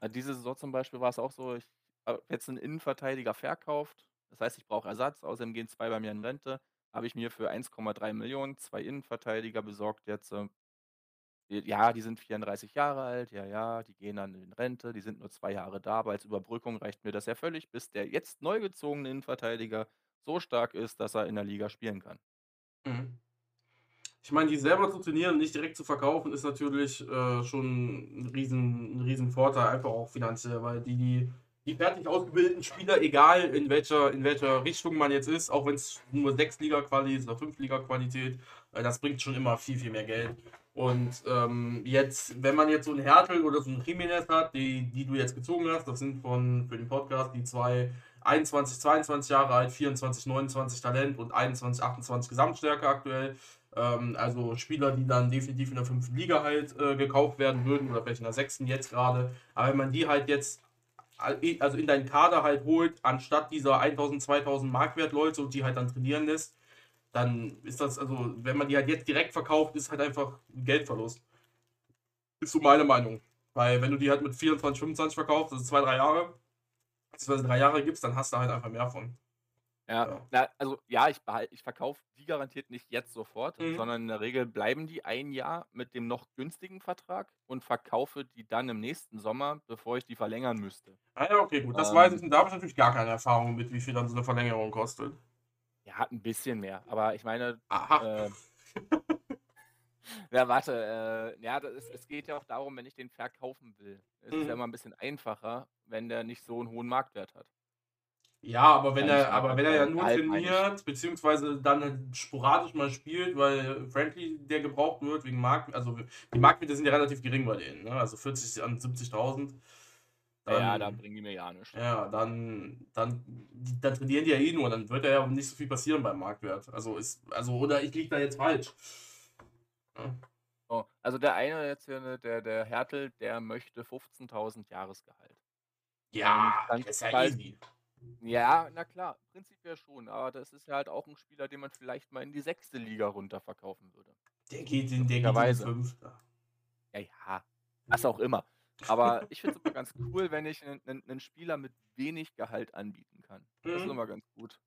äh, diese Saison zum Beispiel war es auch so, ich habe jetzt einen Innenverteidiger verkauft. Das heißt, ich brauche Ersatz. Außerdem gehen zwei bei mir in Rente. Habe ich mir für 1,3 Millionen zwei Innenverteidiger besorgt jetzt. Äh, Ja, die sind 34 Jahre alt. Ja, ja, die gehen dann in Rente. Die sind nur zwei Jahre da. Aber als Überbrückung reicht mir das ja völlig, bis der jetzt neu gezogene Innenverteidiger so stark ist, dass er in der Liga spielen kann. Mhm. Ich meine, die selber zu trainieren und nicht direkt zu verkaufen, ist natürlich äh, schon ein riesen, ein riesen Vorteil, einfach auch finanziell, weil die, die, die fertig ausgebildeten Spieler, egal in welcher, in welcher Richtung man jetzt ist, auch wenn es nur 6 Liga Quali ist oder 5 Liga Qualität, äh, das bringt schon immer viel, viel mehr Geld. Und ähm, jetzt, wenn man jetzt so einen Hertel oder so einen Jimenez hat, die, die du jetzt gezogen hast, das sind von für den Podcast die zwei 21, 22 Jahre alt, 24, 29 Talent und 21, 28 Gesamtstärke aktuell. Ähm, also Spieler, die dann definitiv in der fünften Liga halt äh, gekauft werden würden oder vielleicht in der sechsten jetzt gerade. Aber wenn man die halt jetzt al- also in deinen Kader halt holt, anstatt dieser 1000, 2000 Markwert Leute und die halt dann trainieren lässt, dann ist das, also wenn man die halt jetzt direkt verkauft, ist halt einfach ein Geldverlust. Ist so meine Meinung. Weil wenn du die halt mit 24, 25 verkaufst, also zwei, drei Jahre, beziehungsweise drei Jahre gibst, dann hast du halt einfach mehr von. Ja, Ja. na, also ja, ich ich verkaufe die garantiert nicht jetzt sofort, Mhm. sondern in der Regel bleiben die ein Jahr mit dem noch günstigen Vertrag und verkaufe die dann im nächsten Sommer, bevor ich die verlängern müsste. Ah ja, okay, gut. Das Ähm. weiß ich. Da habe ich natürlich gar keine Erfahrung mit, wie viel dann so eine Verlängerung kostet. Ja, ein bisschen mehr, aber ich meine, Aha. äh, ja, warte, äh, ja, das ist, es geht ja auch darum, wenn ich den verkaufen will. Es ist Mhm. ja immer ein bisschen einfacher, wenn der nicht so einen hohen Marktwert hat. Ja, aber wenn er, aber wenn er ja beim nur trainiert, beziehungsweise dann halt sporadisch mal spielt, weil Friendly der gebraucht wird wegen Markt, also die Marktwerte sind ja relativ gering bei denen, ne? Also 40 an 70.000. Ja, ja, da Dann, bringen die mir ja nichts. ja, dann, dann, dann trainieren die ja eh nur, dann wird ja nicht so viel passieren beim Marktwert. Also ist, also, oder ich liege da jetzt falsch. Ja. Oh, also der eine jetzt hier, ne, der, der Hertel, der möchte 15.000 Jahresgehalt. Ja, dann ist ja bald- easy. Ja, na klar, prinzipiell schon, aber das ist ja halt auch ein Spieler, den man vielleicht mal in die sechste Liga runter verkaufen würde. Der geht in, der fünfter. Ja, ja, was auch immer. Aber ich finde es immer ganz cool, wenn ich einen, einen, Spieler mit wenig Gehalt anbieten kann. Das ist Mhm. immer ganz gut.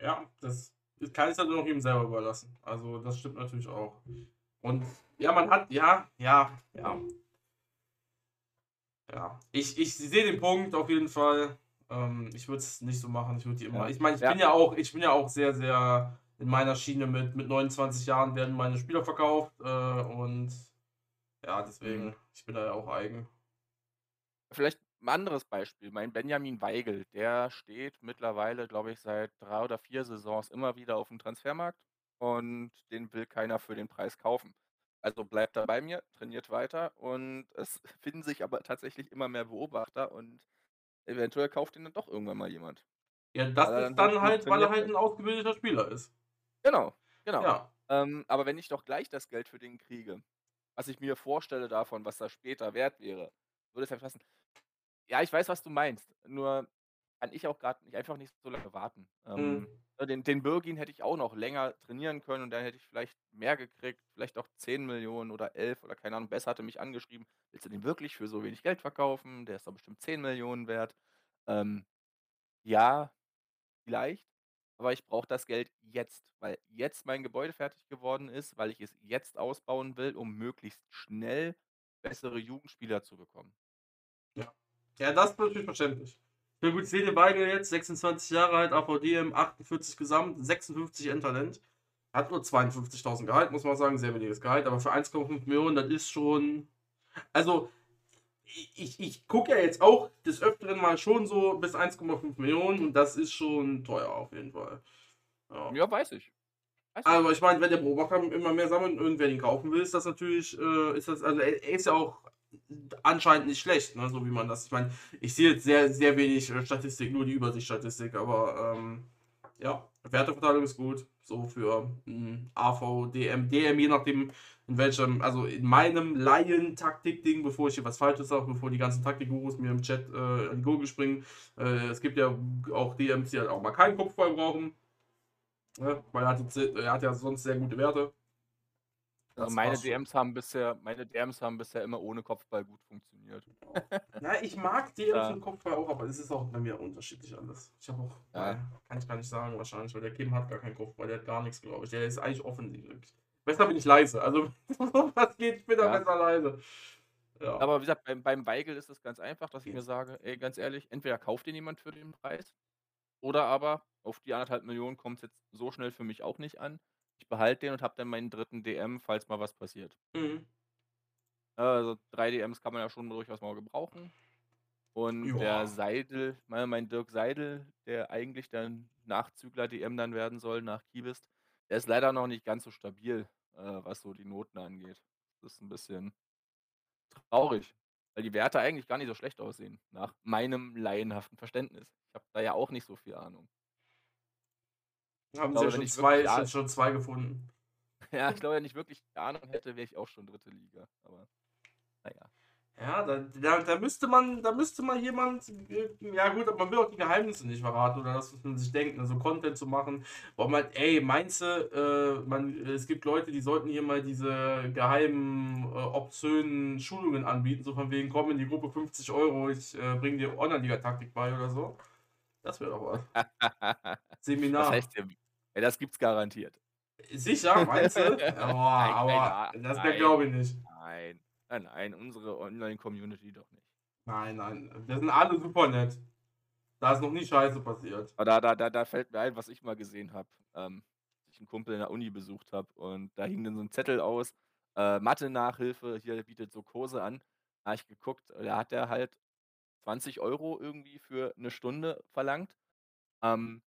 Ja, das ist- kann ich dann noch ihm selber überlassen. Also das stimmt natürlich auch. Und ja, man hat, ja, ja, ja. Ja, ich, ich sehe den Punkt auf jeden Fall. Ähm, ich würde es nicht so machen. Ich würde die immer. Ja. Ich meine, ich Ja. bin ja auch, ich bin ja auch sehr, sehr in meiner Schiene mit, mit 29 Jahren werden meine Spieler verkauft. Äh, und ja, deswegen, Mhm. ich bin da ja auch eigen. Vielleicht ein anderes Beispiel. Mein Benjamin Weigel, der steht mittlerweile, glaube ich, seit drei oder vier Saisons immer wieder auf dem Transfermarkt und den will keiner für den Preis kaufen. Also bleibt er bei mir, trainiert weiter und es finden sich aber tatsächlich immer mehr Beobachter und eventuell kauft ihn dann doch irgendwann mal jemand. Ja, das Weil ist dann dann halt weil er halt ein ausgebildeter Spieler ist. Genau, genau. Ja. Ähm, aber wenn ich doch gleich das Geld für den kriege, was ich mir vorstelle davon, was das später wert wäre, würde es ja passen. Ja, ich weiß, was du meinst. Nur kann ich auch gerade nicht einfach nicht so lange warten. Ähm, Mhm. ne, den, den Birgin hätte ich auch noch länger trainieren können und dann hätte ich vielleicht mehr gekriegt, vielleicht auch 10 Millionen oder 11 oder keine Ahnung. Besser hatte mich angeschrieben, willst du den wirklich für so wenig Geld verkaufen? Der ist doch bestimmt 10 Millionen wert. Ähm, ja, vielleicht. Aber ich brauche das Geld jetzt, weil jetzt mein Gebäude fertig geworden ist, weil ich es jetzt ausbauen will, um möglichst schnell bessere Jugendspieler zu bekommen. Ja, das ist natürlich verständlich. Ja gut, ich sehe den Weigel jetzt, 26 Jahre alt, AVDM, 48 Gesamt, 56 Endtalent. Hat nur 52.000 Gehalt, muss man sagen, sehr weniges Gehalt, aber für 1,5 Millionen, das ist schon. Also, ich, ich, gucke ja jetzt auch des Öfteren mal schon so bis 1,5 Millionen und das ist schon teuer auf jeden Fall. Ja. Ja, weiß ich. Weiß. Aber ich meine, wenn der Beobachter immer mehr sammelt und irgendwer ihn kaufen will, ist das natürlich, äh, ist das, also er, er ist ja auch anscheinend nicht schlecht, ne, so wie man das, ich meine, ich sehe jetzt sehr, sehr wenig äh, Statistik, nur die Übersichtsstatistik, aber ähm, ja, Werteverteilung ist gut, so für mh, AV, DM, DM, je nachdem in welchem, also in meinem Laien-Taktik-Ding, bevor ich hier was Falsches sage, bevor die ganzen Taktikgurus mir im Chat äh, an die Gurgel springen, äh, es gibt ja auch DMs, die halt auch mal keinen Kopfball brauchen, ne, weil er hat, er hat ja sonst sehr gute Werte. Also meine. DMs haben bisher, meine DMs haben bisher immer ohne Kopfball gut funktioniert. Na, ich mag DMs Ja. im Kopfball auch, aber es ist auch bei mir unterschiedlich alles. Ich habe auch, Ja. ja. kann ich gar nicht sagen wahrscheinlich, weil der Kim hat gar keinen Kopfball, der hat gar nichts, glaube ich. Der ist eigentlich offensiv. Besser bin ich leise. Also, was geht, ich bin da Ja. besser leise. Ja. Aber wie gesagt, beim, beim Weigel ist es ganz einfach, dass ich mir sage, ey, ganz ehrlich, entweder kauft den jemand für den Preis oder aber auf die anderthalb Millionen kommt es jetzt so schnell für mich auch nicht an. Ich behalte den und habe dann meinen dritten DM, falls mal was passiert. Mhm. Also drei DMs kann man ja schon durchaus mal gebrauchen. Und Ja. der Seidel, mein, mein Dirk Seidel, der eigentlich dann Nachzügler-DM dann werden soll nach Kibist, der ist leider noch nicht ganz so stabil, äh, was so die Noten angeht. Das ist ein bisschen traurig, weil die Werte eigentlich gar nicht so schlecht aussehen, nach meinem laienhaften Verständnis. Ich habe da ja auch nicht so viel Ahnung. Haben glaube, sie ja schon zwei, schon, schon zwei gefunden. Ja, ich glaube, wenn ich wirklich Ahnung hätte, wäre ich auch schon dritte Liga. Aber naja. Ja, da, da, da müsste man, da müsste man jemand, äh, ja gut, aber man will auch die Geheimnisse nicht verraten oder das, was man sich denkt, also Content zu machen. Boah, man, ey, meinst du, äh, man, es gibt Leute, die sollten hier mal diese geheimen, äh, obszönen Schulungen anbieten, so von wegen, komm in die Gruppe 50 Euro, ich äh, bring dir Online-Liga-Taktik bei oder so. Das wäre doch was. Seminar. Was heißt? Ja, das gibt's garantiert. Sicher, meinst du? Boah, Nein, aber keine das glaube ich nicht. Nein, nein, nein, unsere Online-Community doch nicht. Nein, nein, wir sind alle super nett. Da ist noch nie Scheiße passiert. Aber da, da, da, da fällt mir ein, was ich mal gesehen habe. Ähm, ich einen Kumpel in der Uni besucht habe und da hing dann so ein Zettel aus, äh, Mathe-Nachhilfe, hier bietet so Kurse an. Da habe ich geguckt, da hat er halt 20 Euro irgendwie für eine Stunde verlangt. Ähm,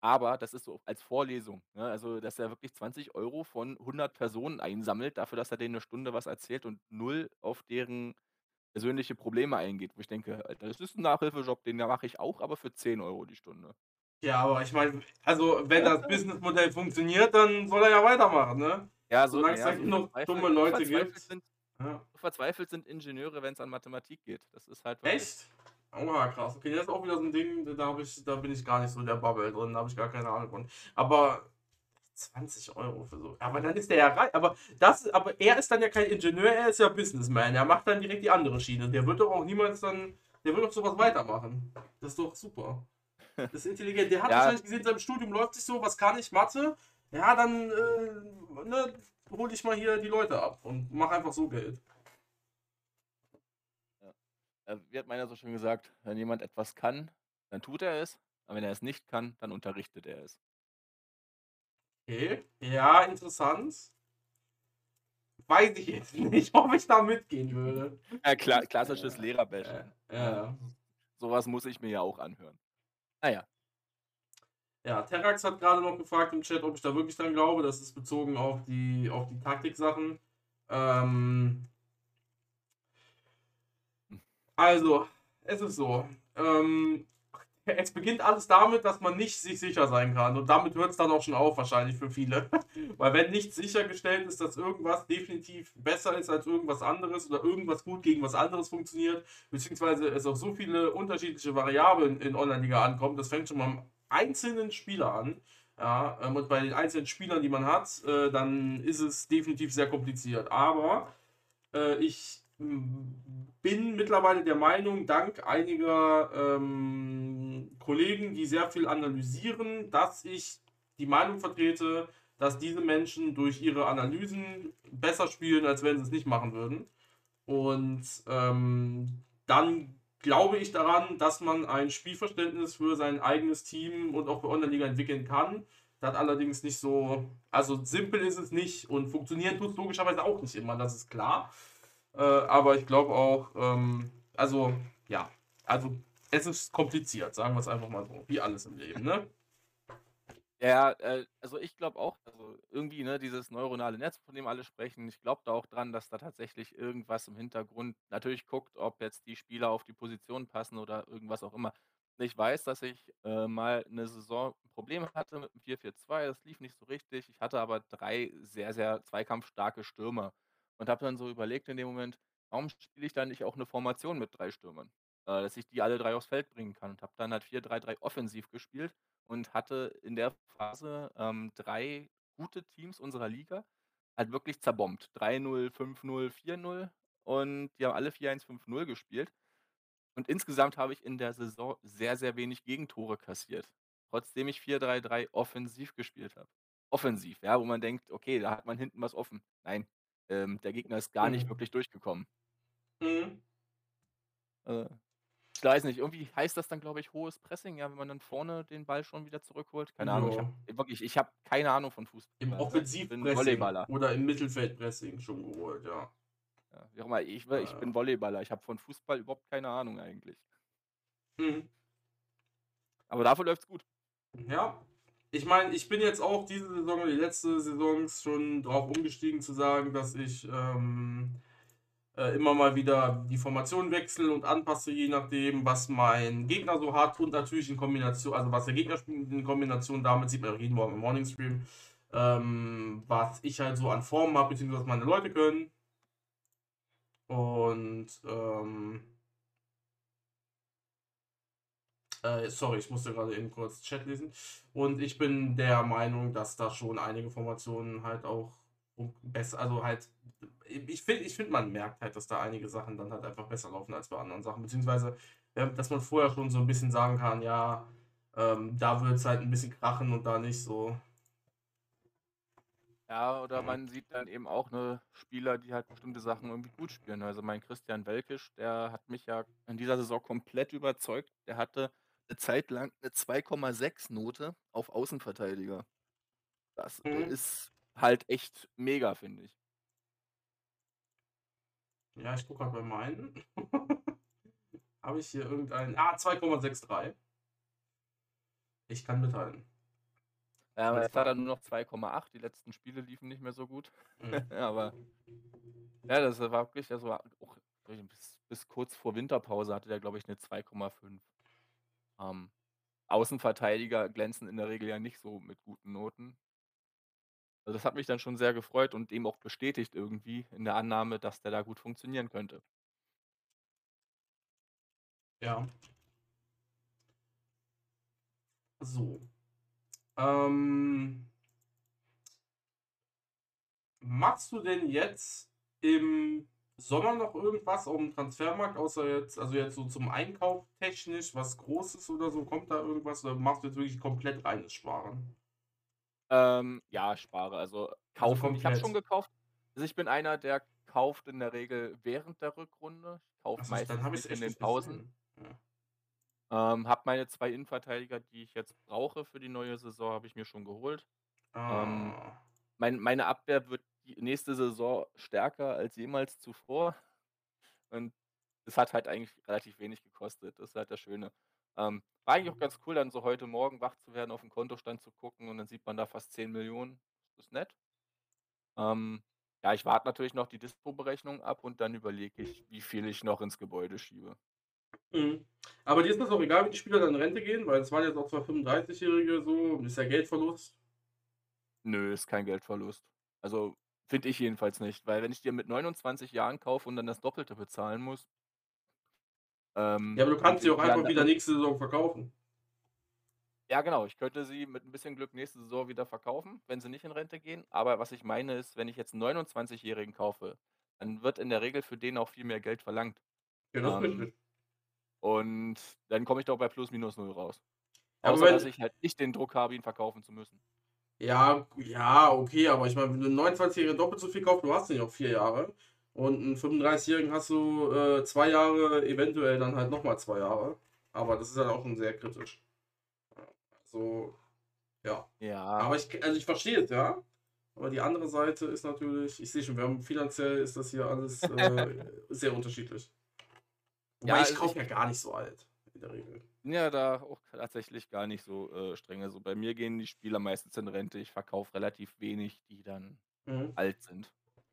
aber das ist so als Vorlesung. Ne? Also, dass er wirklich 20 Euro von 100 Personen einsammelt, dafür, dass er denen eine Stunde was erzählt und null auf deren persönliche Probleme eingeht. Wo ich denke, Alter, das ist ein Nachhilfejob, den mache ich auch, aber für 10 Euro die Stunde. Ja, aber ich meine, also wenn das Businessmodell funktioniert, dann soll er ja weitermachen, ne? Ja, so, Solange es da so genug verzweifelt- dumme Leute verzweifelt gibt. Sind, Ja. verzweifelt sind Ingenieure, wenn es an Mathematik geht. Das ist halt Echt? Oha, krass. Okay, das ist auch wieder so ein Ding, da, hab ich, da bin ich gar nicht so in der Bubble drin, da habe ich gar keine Ahnung von. Aber 20 Euro für so. Aber dann ist der ja reich. Aber, das, aber er ist dann ja kein Ingenieur, er ist ja Businessman. Er macht dann direkt die andere Schiene. Der wird doch auch niemals dann. Der wird doch sowas weitermachen. Das ist doch super. Das ist intelligent. Der hat Ja. wahrscheinlich gesehen, in seinem Studium läuft sich so, was kann ich, Mathe? Ja, dann äh, ne, hol ich mal hier die Leute ab und mach einfach so Geld. Äh, wie hat meiner so schön gesagt, wenn jemand etwas kann, dann tut er es. Und wenn er es nicht kann, dann unterrichtet er es. Okay. Ja, interessant. Weiß ich jetzt nicht, ob ich da mitgehen würde. Ja, klar, klassisches Lehrerbashing. Ja, ja. Sowas muss ich mir ja auch anhören. Naja. Ja, Terrax hat gerade noch gefragt im Chat, ob ich da wirklich dran glaube. Das ist bezogen auf die, auf die Taktik-Sachen. Ähm, also, es ist so. Ähm, es beginnt alles damit, dass man nicht sich sicher sein kann. Und damit hört es dann auch schon auf, wahrscheinlich für viele. Weil wenn nicht sichergestellt ist, dass irgendwas definitiv besser ist als irgendwas anderes oder irgendwas gut gegen was anderes funktioniert, beziehungsweise es auf so viele unterschiedliche Variablen in Online-Liga ankommt, das fängt schon beim einzelnen Spieler an. Ja, ähm, und bei den einzelnen Spielern, die man hat, äh, dann ist es definitiv sehr kompliziert. Aber äh, ich bin mittlerweile der Meinung, dank einiger ähm, Kollegen, die sehr viel analysieren, dass ich die Meinung vertrete, dass diese Menschen durch ihre Analysen besser spielen, als wenn sie es nicht machen würden. Und ähm, dann glaube ich daran, dass man ein Spielverständnis für sein eigenes Team und auch für Online-Liga entwickeln kann. Das allerdings nicht so, also simpel ist es nicht und funktionieren tut es logischerweise auch nicht immer, das ist klar. Äh, aber ich glaube auch, ähm, also ja, also es ist kompliziert, sagen wir es einfach mal so, wie alles im Leben, ne? Ja, äh, also ich glaube auch, also irgendwie, ne, dieses neuronale Netz, von dem alle sprechen, ich glaube da auch dran, dass da tatsächlich irgendwas im Hintergrund natürlich guckt, ob jetzt die Spieler auf die Position passen oder irgendwas auch immer. Ich weiß, dass ich äh, mal eine Saison Probleme hatte mit dem 4-4-2, das lief nicht so richtig. Ich hatte aber drei sehr, sehr zweikampfstarke Stürmer und habe dann so überlegt in dem Moment, warum spiele ich da nicht auch eine Formation mit drei Stürmern? Äh, dass ich die alle drei aufs Feld bringen kann und habe dann halt 4-3-3 offensiv gespielt und hatte in der Phase ähm, drei gute Teams unserer Liga halt wirklich zerbombt. 3-0, 5-0, 4-0 und die haben alle 4-1, 5-0 gespielt. Und insgesamt habe ich in der Saison sehr, sehr wenig Gegentore kassiert. Trotzdem ich 4-3-3 offensiv gespielt habe. Offensiv, ja, wo man denkt, okay, da hat man hinten was offen. Nein, ähm, der Gegner ist gar nicht Mhm. wirklich durchgekommen. Mhm. Äh, ich weiß nicht, irgendwie heißt das dann, glaube ich, hohes Pressing, ja, wenn man dann vorne den Ball schon wieder zurückholt. Keine Ahnung, ich habe wirklich, ich habe keine Ahnung von Fußball. Im Also, Offensivpressing oder im Mittelfeldpressing schon geholt, ja. Ja, wie auch immer, ich, ich bin Volleyballer. Ich habe von Fußball überhaupt keine Ahnung eigentlich. Mhm. Aber dafür läuft's gut. Ja, ich meine, ich bin jetzt auch diese Saison oder die letzte Saison schon drauf umgestiegen zu sagen, dass ich ähm, äh, immer mal wieder die Formation wechsle und anpasse, je nachdem, was mein Gegner so hat und natürlich in Kombination, also was der Gegner spielt in Kombination damit, sieht man auch jeden Morgen im Morning Stream, ähm, was ich halt so an Formen habe, beziehungsweise was meine Leute können. Und ähm, äh, sorry, ich musste gerade eben kurz Chat lesen. Und ich bin der Meinung, dass da schon einige Formationen halt auch besser, also halt, ich finde, ich find, man merkt halt, dass da einige Sachen dann halt einfach besser laufen als bei anderen Sachen. Beziehungsweise, ja, dass man vorher schon so ein bisschen sagen kann, ja, ähm, da wird es halt ein bisschen krachen und da nicht so. Ja, oder man sieht dann eben auch ne Spieler, die halt bestimmte Sachen irgendwie gut spielen. Also mein Christian Welkisch, der hat mich ja in dieser Saison komplett überzeugt. Der hatte eine Zeit lang eine 2,6 Note auf Außenverteidiger. Das äh, Mhm. ist halt echt mega, finde ich. Ja, ich gucke gerade bei meinen. Habe ich hier irgendeinen. Ah, 2,63. Ich kann mithalten. Ja, aber jetzt hat er nur noch 2,8. Die letzten Spiele liefen nicht mehr so gut. Mhm. aber ja, das war wirklich also auch bis, bis kurz vor Winterpause hatte der, glaube ich, eine 2,5. Ähm, Außenverteidiger glänzen in der Regel ja nicht so mit guten Noten. Also das hat mich dann schon sehr gefreut und eben auch bestätigt irgendwie in der Annahme, dass der da gut funktionieren könnte. Ja. So. Ähm, machst du denn jetzt im Sommer noch irgendwas auf dem Transfermarkt, außer jetzt, also jetzt so zum Einkauf technisch, was Großes oder so? Kommt da irgendwas oder machst du jetzt wirklich komplett reines Sparen? Ähm, ja, spare. Also kaufen. ich habe schon gekauft. Also ich bin einer, der gekauft in der Regel während der Rückrunde. Ich kaufe dann meistens in den Pausen. Ähm, habe meine 2 Innenverteidiger, die ich jetzt brauche für die neue Saison, habe ich mir schon geholt. Ähm, Ah. mein meine Abwehr wird nächste Saison stärker als jemals zuvor. Und es hat halt eigentlich relativ wenig gekostet. Das ist halt das Schöne. Ähm, war eigentlich auch ganz cool, dann so heute Morgen wach zu werden, auf den Kontostand zu gucken und dann sieht man da fast 10.000.000. Das ist nett. Ähm, ja, ich warte natürlich noch die Dispo-Berechnung ab und dann überlege ich, wie viel ich noch ins Gebäude schiebe. Mhm. Aber dir ist das auch egal, wie die Spieler dann in Rente gehen, weil es waren jetzt auch zwar 35-Jährige so, ist ja Geldverlust. Nö, ist kein Geldverlust. Also, finde ich jedenfalls nicht, weil wenn ich dir mit 29 Jahren kaufe und dann das Doppelte bezahlen muss ähm, Ja, aber du und kannst sie auch einfach wieder nächste Saison verkaufen. Ja, genau. Ich könnte sie mit 'n bisschen Glück nächste Saison wieder verkaufen, wenn sie nicht in Rente gehen. Aber was ich meine ist, wenn ich jetzt 'n 29-Jährigen kaufe, dann wird in der Regel für den auch viel mehr Geld verlangt. Ist Ähm, und dann komme ich doch bei plus minus null raus. Aber Außer, dass wenn ich halt nicht den Druck habe, ihn verkaufen zu müssen. Ja, ja, okay, aber ich meine, wenn du 'n 29-Jährigen doppelt so viel kaufst, du hast den ja auch 4 Jahre und 'n 35-Jährigen hast du, äh, 2 Jahre, eventuell dann halt noch mal 2 Jahre. Aber das ist halt auch schon sehr kritisch. Ja, also, ja. Ja. Aber ich also, ich verstehe es, ja. Aber die andere Seite ist natürlich ich sehe schon, wir haben finanziell ist das hier alles, äh, sehr unterschiedlich. Wobei Ja, ich also, kaufe ja gar nicht so alt in der Regel. ja da auch tatsächlich gar nicht so, äh, streng. Also, bei mir gehen die Spieler meistens in Rente. Ich verkaufe relativ wenig, die dann Mhm. alt sind.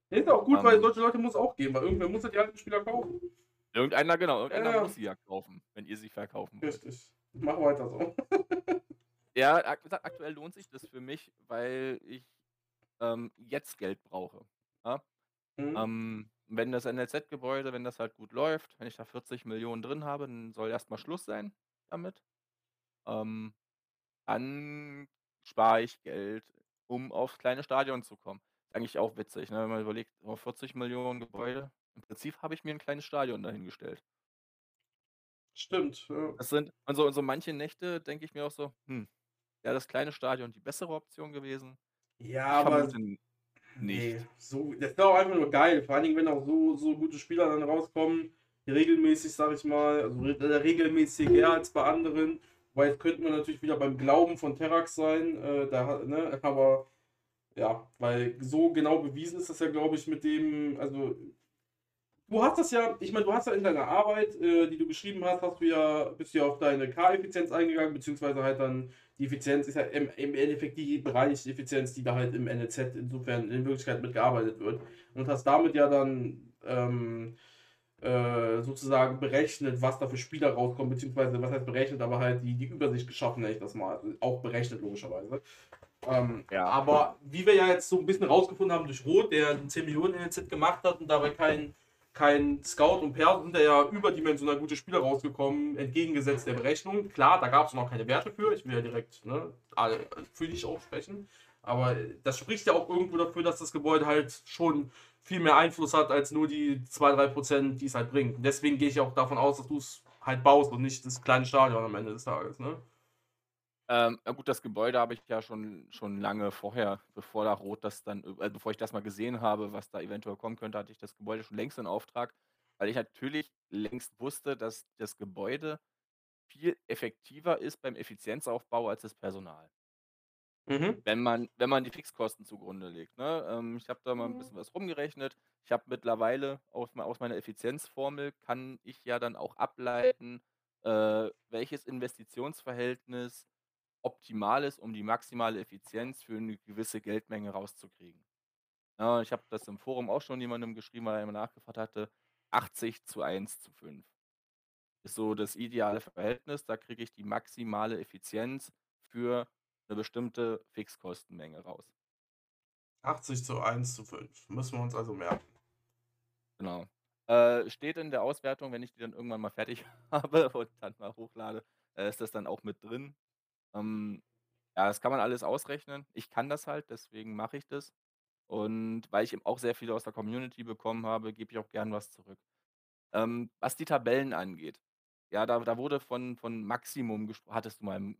Ist auch gut, weil Ähm solche Leute muss es auch geben, weil irgendwer muss ja die alten Spieler kaufen. Irgendeiner genau, irgendeiner Ja. muss sie ja kaufen, wenn ihr sie verkaufen wollt. Richtig. Mach weiter so. Ja, aktuell lohnt sich das für mich, weil ich, ähm, jetzt Geld brauche, ja? Mhm. Ähm, wenn das NLZ-Gebäude wenn das halt gut läuft, wenn ich da 40.000.000 drin habe, dann soll erst mal Schluss sein damit. Ähm, dann spare ich Geld, um aufs kleine Stadion zu kommen. Ist eigentlich auch witzig, ne, wenn man überlegt, oh, 40.000.000 Gebäude. Im Prinzip habe ich mir 'n kleines Stadion dahingestellt. Stimmt, ja. Das sind und so manche Nächte denke ich mir auch so: „Hm, wäre das kleine Stadion die bessere Option gewesen?“ Ja, Ich aber nicht. ne, so das ist auch einfach nur geil. Vor allen Dingen, wenn auch so so gute Spieler dann rauskommen, regelmäßig, sage ich mal, also äh, regelmäßiger als bei anderen. Weil jetzt könnten wir natürlich wieder beim Glauben von Terrax sein, äh, da ne, aber ja, weil so genau bewiesen ist das ja, glaube ich, mit dem also du hast das ja ich meine, du hast ja in deiner Arbeit, äh, die du geschrieben hast, hast du ja bist du ja auf deine K-Effizienz eingegangen, beziehungsweise halt dann die Effizienz ist ja im im Endeffekt die Bereichseffizienz, die da halt im NLZ insofern in Wirklichkeit mitgearbeitet wird. Und hast damit ja dann, ähm, äh, sozusagen berechnet, was da für Spieler rauskommen, beziehungsweise was heißt berechnet, aber halt die die Übersicht geschaffen, nenne ich das mal. Auch berechnet logischerweise. Ähm, Ja. aber wie wir ja jetzt so 'n bisschen rausgefunden haben durch Roth, der 'n 10.000.000 NLZ gemacht hat und dabei kein kein Scout und Perso sind da ja überdimensional gute Spieler rausgekommen, entgegengesetzt der Berechnung. Klar, da gab's noch keine Werte für. Ich will ja direkt, ne, für dich auch sprechen. Aber das spricht ja auch irgendwo dafür, dass das Gebäude halt schon viel mehr Einfluss hat als nur die 2, 3% die es halt bringt. Deswegen gehe ich auch davon aus, dass du's halt baust und nicht das kleine Stadion am Ende des Tages, ne? Ähm, na gut, das Gebäude habe ich ja schon schon lange vorher, bevor da Roth das dann äh, bevor ich das mal gesehen habe, was da eventuell kommen könnte, hatte ich das Gebäude schon längst in Auftrag, weil ich natürlich längst wusste, dass das Gebäude viel effektiver ist beim Effizienzaufbau als das Personal. Mhm. Wenn man wenn man die Fixkosten zugrunde legt, ne? Ähm, ich habe da mal 'n bisschen was rumgerechnet. Ich habe mittlerweile aus aus meiner Effizienzformel kann ich ja dann auch ableiten, äh, welches Investitionsverhältnis optimal ist, um die maximale Effizienz für 'ne gewisse Geldmenge rauszukriegen. Ja, ich habe das im Forum auch schon jemandem geschrieben, weil er mal nachgefragt hatte. 80:1:5 ist so das ideale Verhältnis. Da kriege ich die maximale Effizienz für 'ne bestimmte Fixkostenmenge raus. 80:1:5. Müssen wir uns also merken. Genau. Äh, steht in der Auswertung, wenn ich die dann irgendwann mal fertig habe und dann mal hochlade, äh, ist das dann auch mit drin. Ähm, ja, das kann man alles ausrechnen. Ich kann das halt, deswegen mache ich das. Und weil ich eben auch sehr viel aus der Community bekommen habe, gebe ich auch gern was zurück. Ähm, was die Tabellen angeht, ja, da da wurde von von Maximum gespro hattest du mal im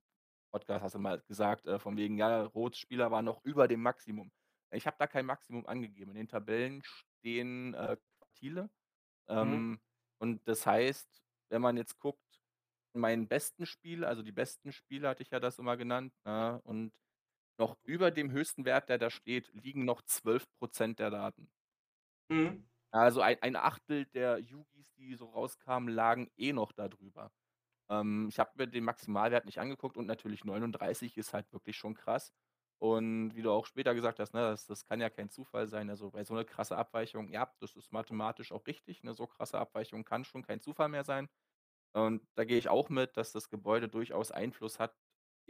Podcast hast du mal gesagt, äh, von wegen, ja, Roths Spieler waren noch über dem Maximum. ich habe da kein Maximum angegeben. In den Tabellen stehen, äh, Quartile. Mhm. Ähm, und das heißt, wenn man jetzt guckt, meinen besten Spiel also die besten Spiele hatte ich ja das immer genannt, ne? Und noch über dem höchsten Wert, der da steht, liegen noch 12% der Daten. Mhm. Also ein ein Achtel der Yugis, die so rauskamen, lagen eh noch da drüber. Ähm, ich habe mir den Maximalwert nicht angeguckt und natürlich 39 ist halt wirklich schon krass. Und wie du auch später gesagt hast, ne, das das kann ja kein Zufall sein. Also, bei so 'ne krasse Abweichung, ja, das ist mathematisch auch richtig, 'ne so krasse Abweichung kann schon kein Zufall mehr sein. Und da gehe ich auch mit, dass das Gebäude durchaus Einfluss hat,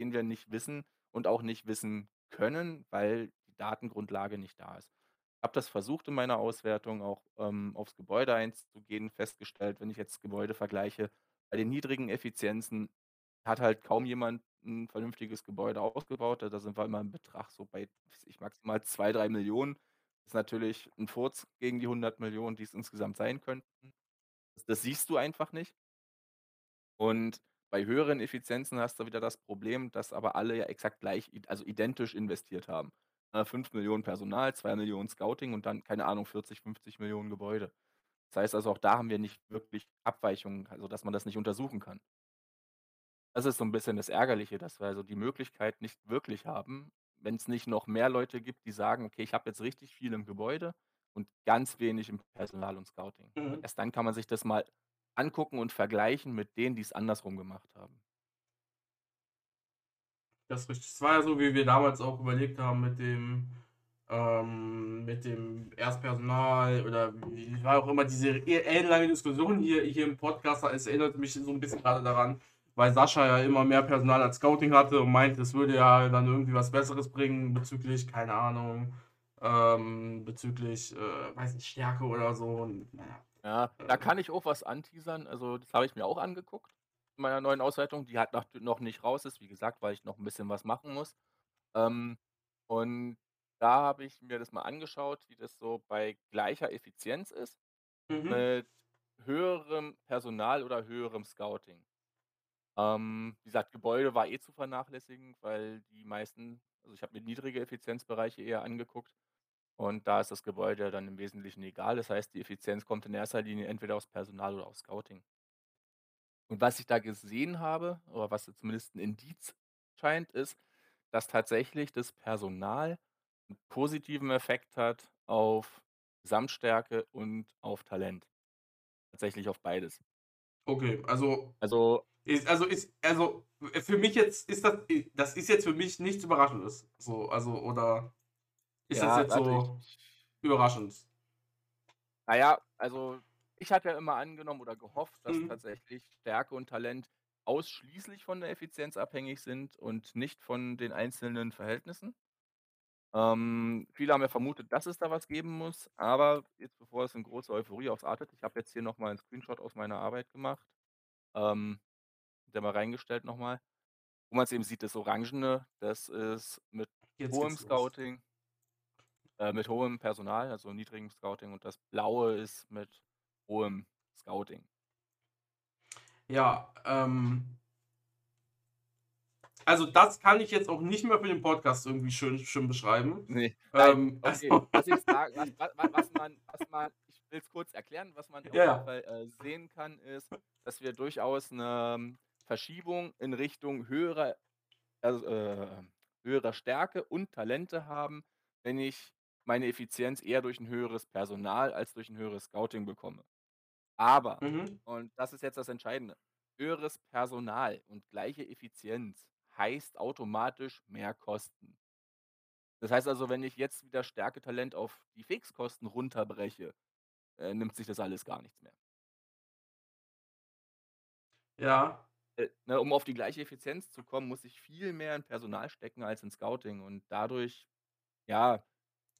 den wir nicht wissen und auch nicht wissen können, weil die Datengrundlage nicht da ist. Habe das versucht in meiner Auswertung auch, ähm, aufs Gebäude einzugehen, festgestellt, wenn ich jetzt Gebäude vergleiche, bei den niedrigen Effizienzen hat halt kaum jemand 'n vernünftiges Gebäude ausgebaut. Da sind wir immer im Betrag so bei, ich, maximal 2, 3.000.000. Ist natürlich 'n Furz gegen die 100.000.000, die es insgesamt sein könnten. Das das siehst du einfach nicht. Und bei höheren Effizienzen hast du wieder das Problem, dass aber alle ja exakt gleich also identisch investiert haben. Ne, 5.000.000 Personal, 2.000.000 Scouting und dann, keine Ahnung, 40, 50.000.000 Gebäude. Das heißt also, auch da haben wir nicht wirklich Abweichungen, also dass man das nicht untersuchen kann. Das ist so 'n bisschen das Ärgerliche, dass wir also die Möglichkeit nicht wirklich haben, wenn's nicht noch mehr Leute gibt, die sagen: „Okay, ich habe jetzt richtig viel im Gebäude und ganz wenig im Personal und Scouting.“ Mhm. Erst dann kann man sich das mal angucken und vergleichen mit denen, die's andersrum gemacht haben. Das ist richtig. Es war ja so, wie wir damals auch überlegt haben mit dem ähm, mit dem Erstpersonal oder wie war auch immer diese e ellenlange Diskussion hier hier im Podcast. Es erinnert mich so 'n bisschen grade daran, weil Sascha ja immer mehr Personal als Scouting hatte und meinte, es würde ja dann irgendwie was Besseres bringen bezüglich, keine Ahnung, ähm, bezüglich, äh, weiß nicht, Stärke oder so und na ja. Da kann ich auch was anteasern. Also, das habe ich mir auch angeguckt in meiner neuen Auswertung, die halt noch noch nicht raus ist, wie gesagt, weil ich noch 'n bisschen was machen muss. Ähm, und da habe ich mir das mal angeschaut, wie das so bei gleicher Effizienz ist Mhm. mit höherem Personal oder höherem Scouting. Ähm, wie gesagt, Gebäude war eh zu vernachlässigen, weil die meisten also, ich habe mir niedrige Effizienzbereiche eher angeguckt und da ist das Gebäude dann im Wesentlichen egal. Das heißt, die Effizienz kommt in erster Linie entweder aus Personal oder aus Scouting. Und was ich da gesehen habe oder was zumindest 'n Indiz scheint, ist, dass tatsächlich das Personal 'n positiven Effekt hat auf Gesamtstärke und auf Talent. Tatsächlich auf beides. Okay, also Also ist also ist also, äh, für mich jetzt ist das i das ist jetzt für mich nichts Überraschendes, so, also oder ist das Ja, jetzt warte, ich so überraschend? Na ja, also, ich hatte ja immer angenommen oder gehofft, dass Mhm. tatsächlich Stärke und Talent ausschließlich von der Effizienz abhängig sind und nicht von den einzelnen Verhältnissen. Ähm, viele haben ja vermutet, dass es da was geben muss, aber jetzt, bevor es in große Euphorie ausartet ich habe jetzt hier noch mal 'n Screenshot aus meiner Arbeit gemacht, ähm, der mal reingestellt noch mal, wo man's eben sieht, das Orangene, das ist mit Jetzt hohem. Scouting äh, mit hohem Personal, also niedrigem Scouting und das Blaue ist mit hohem Scouting. Ja, ähm also, das kann ich jetzt auch nicht mehr für den Podcast irgendwie schön schön beschreiben. Ne, nein, Ähm, okay. also Was ich sage was wa wa was man was man ich will's kurz erklären, was man Ja. Fall, äh, sehen kann, ist, dass wir durchaus 'ne Verschiebung in Richtung höherer also, äh, höherer Stärke und Talente haben, wenn ich meine Effizienz eher durch 'n höheres Personal als durch 'n höheres Scouting bekomme. Aber, Mhm. und das ist jetzt das Entscheidende, höheres Personal und gleiche Effizienz heißt automatisch mehr Kosten. Das heißt also, wenn ich jetzt wieder Stärke, Talent auf die Fixkosten runterbreche, äh, nimmt sich das alles gar nichts mehr. Ja. Äh, ne, um auf die gleiche Effizienz zu kommen, muss ich viel mehr in Personal stecken als in Scouting und dadurch, ja,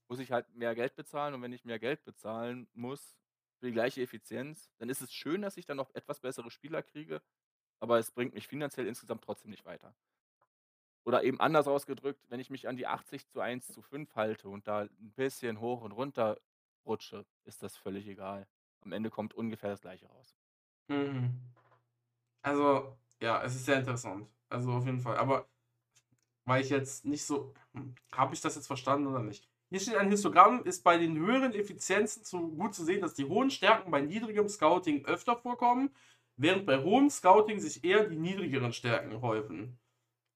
muss ich halt mehr Geld bezahlen und wenn ich mehr Geld bezahlen muss für die gleiche Effizienz, dann ist es schön, dass ich dann noch etwas bessere Spieler kriege, aber es bringt mich finanziell insgesamt trotzdem nicht weiter. Oder eben anders ausgedrückt, wenn ich mich an die 80:1:5 halte und da 'n bisschen hoch und runter rutsche, ist das völlig egal. Am Ende kommt ungefähr das Gleiche raus. Mhm. Also, ja, es ist sehr interessant. Also, auf jeden Fall. Aber weil ich jetzt nicht so hm, habe ich das jetzt verstanden oder nicht? Hier steht ein Histogramm, ist bei den höheren Effizienzen zu, gut zu sehen, dass die hohen Stärken bei niedrigem Scouting öfter vorkommen, während bei hohem Scouting sich eher die niedrigeren Stärken häufen.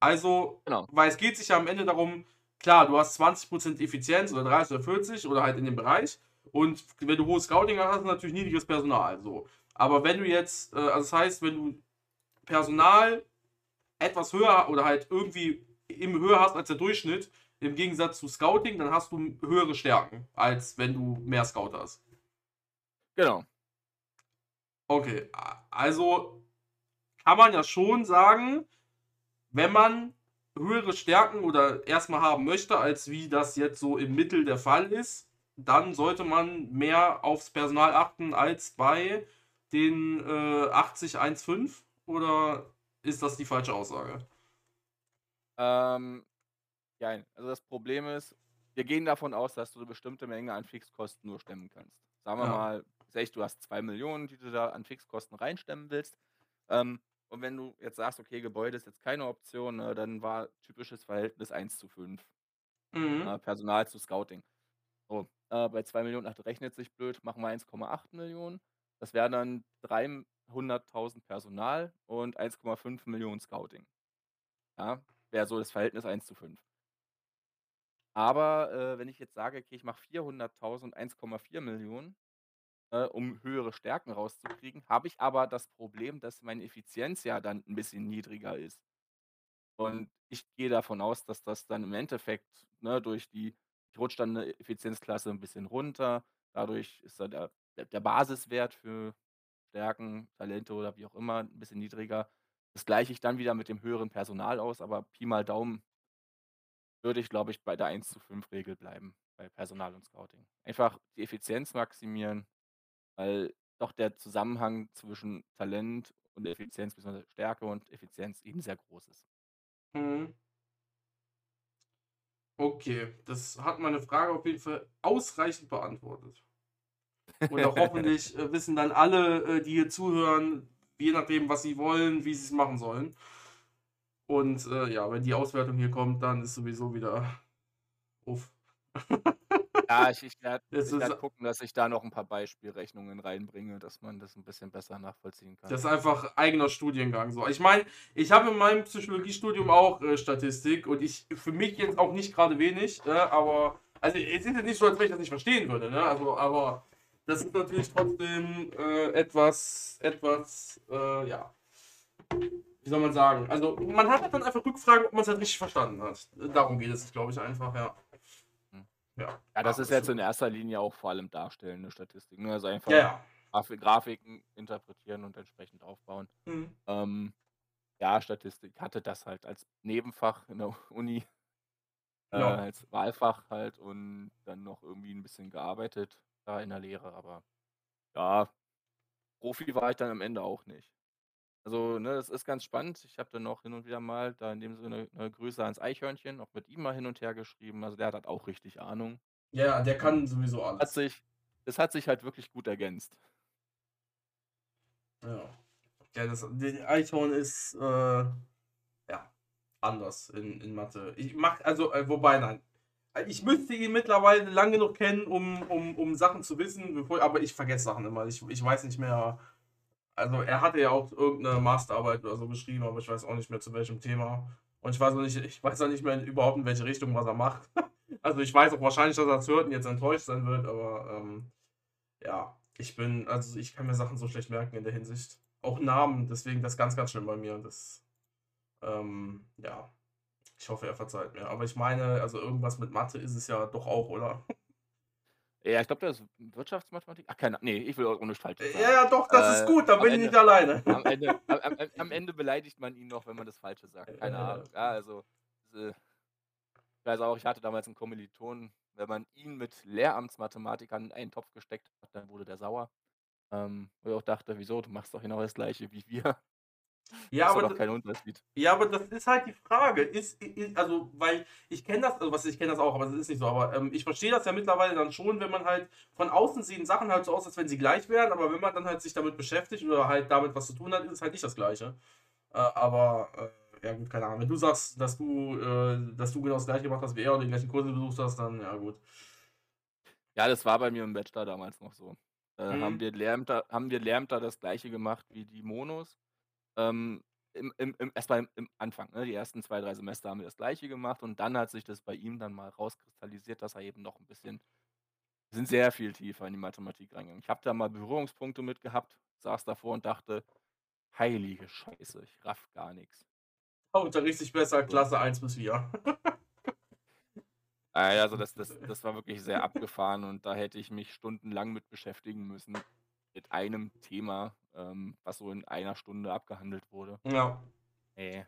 Also, Genau. weil es geht sich ja am Ende darum, klar, du hast 20% Effizienz oder 30 oder 40 oder halt in dem Bereich. Und wenn du hohes Scouting hast, hast du natürlich niedriges Personal. So. Aber wenn du jetzt, äh, also das heißt, wenn du Personal etwas höher oder halt irgendwie im höher hast als der Durchschnitt, im Gegensatz zu Scouting, dann hast du höhere Stärken, als wenn du mehr Scout hast. Genau. Okay, also kann man ja schon sagen, wenn man höhere Stärken oder erstmal haben möchte, als wie das jetzt so im Mittel der Fall ist, dann sollte man mehr aufs Personal achten als bei den äh, 80-1-5 oder ist das die falsche Aussage? Ähm, ja, also das Problem ist, wir gehen davon aus, dass du eine bestimmte Menge an Fixkosten nur stemmen kannst. Sagen wir Ja. mal, ich, du hast 2 Millionen, die du da an Fixkosten reinstemmen willst. Ähm, und wenn du jetzt sagst, okay, Gebäude ist jetzt keine Option, ne, dann war typisches Verhältnis 1 zu 5. Mhm. äh, Personal zu Scouting. So, äh, bei 2 Millionen, ach, rechnet sich blöd, machen wir 1,8 Millionen. Das wären dann 300.000 Personal und 1,5 Millionen Scouting. Ja, wäre so das Verhältnis 1 zu 5. Aber äh, wenn ich jetzt sage, okay, ich mache 400.000 und 1,4 Millionen, äh, um höhere Stärken rauszukriegen, habe ich aber das Problem, dass meine Effizienz ja dann ein bisschen niedriger ist. Und ich gehe davon aus, dass das dann im Endeffekt ne, durch die, ich rutsche dann eine Effizienzklasse ein bisschen runter. Dadurch ist dann der, der Basiswert für Stärken, Talente oder wie auch immer ein bisschen niedriger. Das gleiche ich dann wieder mit dem höheren Personal aus, aber Pi mal Daumen würde ich, glaube ich, bei der 1 zu 5 Regel bleiben, bei Personal und Scouting. Einfach die Effizienz maximieren, weil doch der Zusammenhang zwischen Talent und Effizienz, bzw. Stärke und Effizienz eben sehr groß ist. Mhm. Okay, das hat meine Frage auf jeden Fall ausreichend beantwortet. Und auch hoffentlich äh, wissen dann alle, äh, die hier zuhören, je nachdem, was sie wollen, wie sie es machen sollen. Und äh, ja, wenn die Auswertung hier kommt, dann ist sowieso wieder uff. Ja, ich, ich werde werd gucken, dass ich da noch ein paar Beispielrechnungen reinbringe, dass man das ein bisschen besser nachvollziehen kann. Das ist einfach eigener Studiengang so. Ich meine, ich habe in meinem Psychologiestudium auch äh, Statistik und ich für mich jetzt auch nicht gerade wenig, äh, aber also es ist ja nicht so, als wenn ich das nicht verstehen würde, ne? Also, aber das ist natürlich trotzdem äh, etwas, etwas, äh, ja. Wie soll man sagen? Also man hat halt dann einfach Rückfragen, ob man es halt richtig verstanden hat. Darum geht es, glaube ich, einfach, ja. Hm. Ja, ja, das ist jetzt in erster Linie auch vor allem darstellende Statistik. Ne? Also einfach Ja, ja. Graf Grafiken interpretieren und entsprechend aufbauen. Mhm. Ähm, ja, Statistik hatte das halt als Nebenfach in der Uni, äh, Ja. als Wahlfach halt und dann noch irgendwie ein bisschen gearbeitet da in der Lehre, aber ja, Profi war ich dann am Ende auch nicht. Also, ne, das ist ganz spannend. Ich habe dann noch hin und wieder mal da in dem Sinne eine Grüße ans Eichhörnchen, auch mit ihm mal hin und her geschrieben. Also der hat halt auch richtig Ahnung. Ja, der kann sowieso Hat alles. sich, das hat sich halt wirklich gut ergänzt. Ja. Ja, das der Eichhorn ist äh, ja anders in, in Mathe. Ich mach, also, äh, wobei, nein. Ich müsste ihn mittlerweile lang genug kennen, um, um, um Sachen zu wissen, bevor, aber ich vergesse Sachen immer. Ich, ich weiß nicht mehr. Also er hatte ja auch irgendeine Masterarbeit oder so geschrieben, aber ich weiß auch nicht mehr zu welchem Thema. Und ich weiß auch nicht, ich weiß auch nicht mehr überhaupt in welche Richtung, was er macht. Also ich weiß auch wahrscheinlich, dass er es hört und jetzt enttäuscht sein wird, aber ähm, ja, ich bin, also ich kann mir Sachen so schlecht merken in der Hinsicht. Auch Namen, deswegen das ganz, ganz schlimm bei mir. Das, ähm, ja, ich hoffe, er verzeiht mir. Aber ich meine, also irgendwas mit Mathe ist es ja doch auch, oder? Ja, ich glaube, das ist Wirtschaftsmathematik. Ach, keine Nee, ich will auch nicht falsch sagen. Ja, ja, doch, das ist Äh, gut, da am bin ich Ende- nicht alleine. Am Ende, am, am, Ende beleidigt man ihn noch, wenn man das Falsche sagt. Keine. Ahnung. Ja, also, äh, ich weiß auch, ich hatte damals einen Kommiliton, wenn man ihn mit Lehramtsmathematikern in einen Topf gesteckt hat, dann wurde der sauer. Ähm, wo ich auch dachte, wieso, du machst doch genau das Gleiche wie wir. Ja, aber das- kein Unterschied. Ja, aber das ist halt die Frage. Ist, ist also, weil ich kenne das, also was ich kenne das auch, aber es ist nicht so. Aber ähm, ich verstehe das ja mittlerweile dann schon, wenn man halt von außen sehen Sachen halt so aus, als wenn sie gleich wären, aber wenn man dann halt sich damit beschäftigt oder halt damit was zu tun hat, ist es halt nicht das Gleiche. Äh, aber äh, ja gut, keine Ahnung. Wenn du sagst, dass du, äh, dass du genau das gleiche gemacht hast wie er und die gleichen Kurse besucht hast, dann ja gut. Ja, das war bei mir im Bachelor damals noch so. Äh, Mhm. haben wir Lehrämter haben wir Lehrämter das Gleiche gemacht wie die Monos. Ähm, im im im erst mal im Anfang, ne? Die ersten 2, 3 Semester haben wir das Gleiche gemacht und dann hat sich das bei ihm dann mal rauskristallisiert, dass er eben noch 'n bisschen sind sehr viel tiefer in die Mathematik reingegangen. Ich habe da mal Berührungspunkte mit gehabt, saß davor und dachte: „Heilige Scheiße, ich raff gar nix.“ Oh, unterrichtest dich besser. Klasse 1 bis 4. Ah also das das das war wirklich sehr abgefahren und da hätte ich mich stundenlang mit beschäftigen müssen, mit einem Thema, ähm, was so in einer Stunde abgehandelt wurde. Ja. Ne.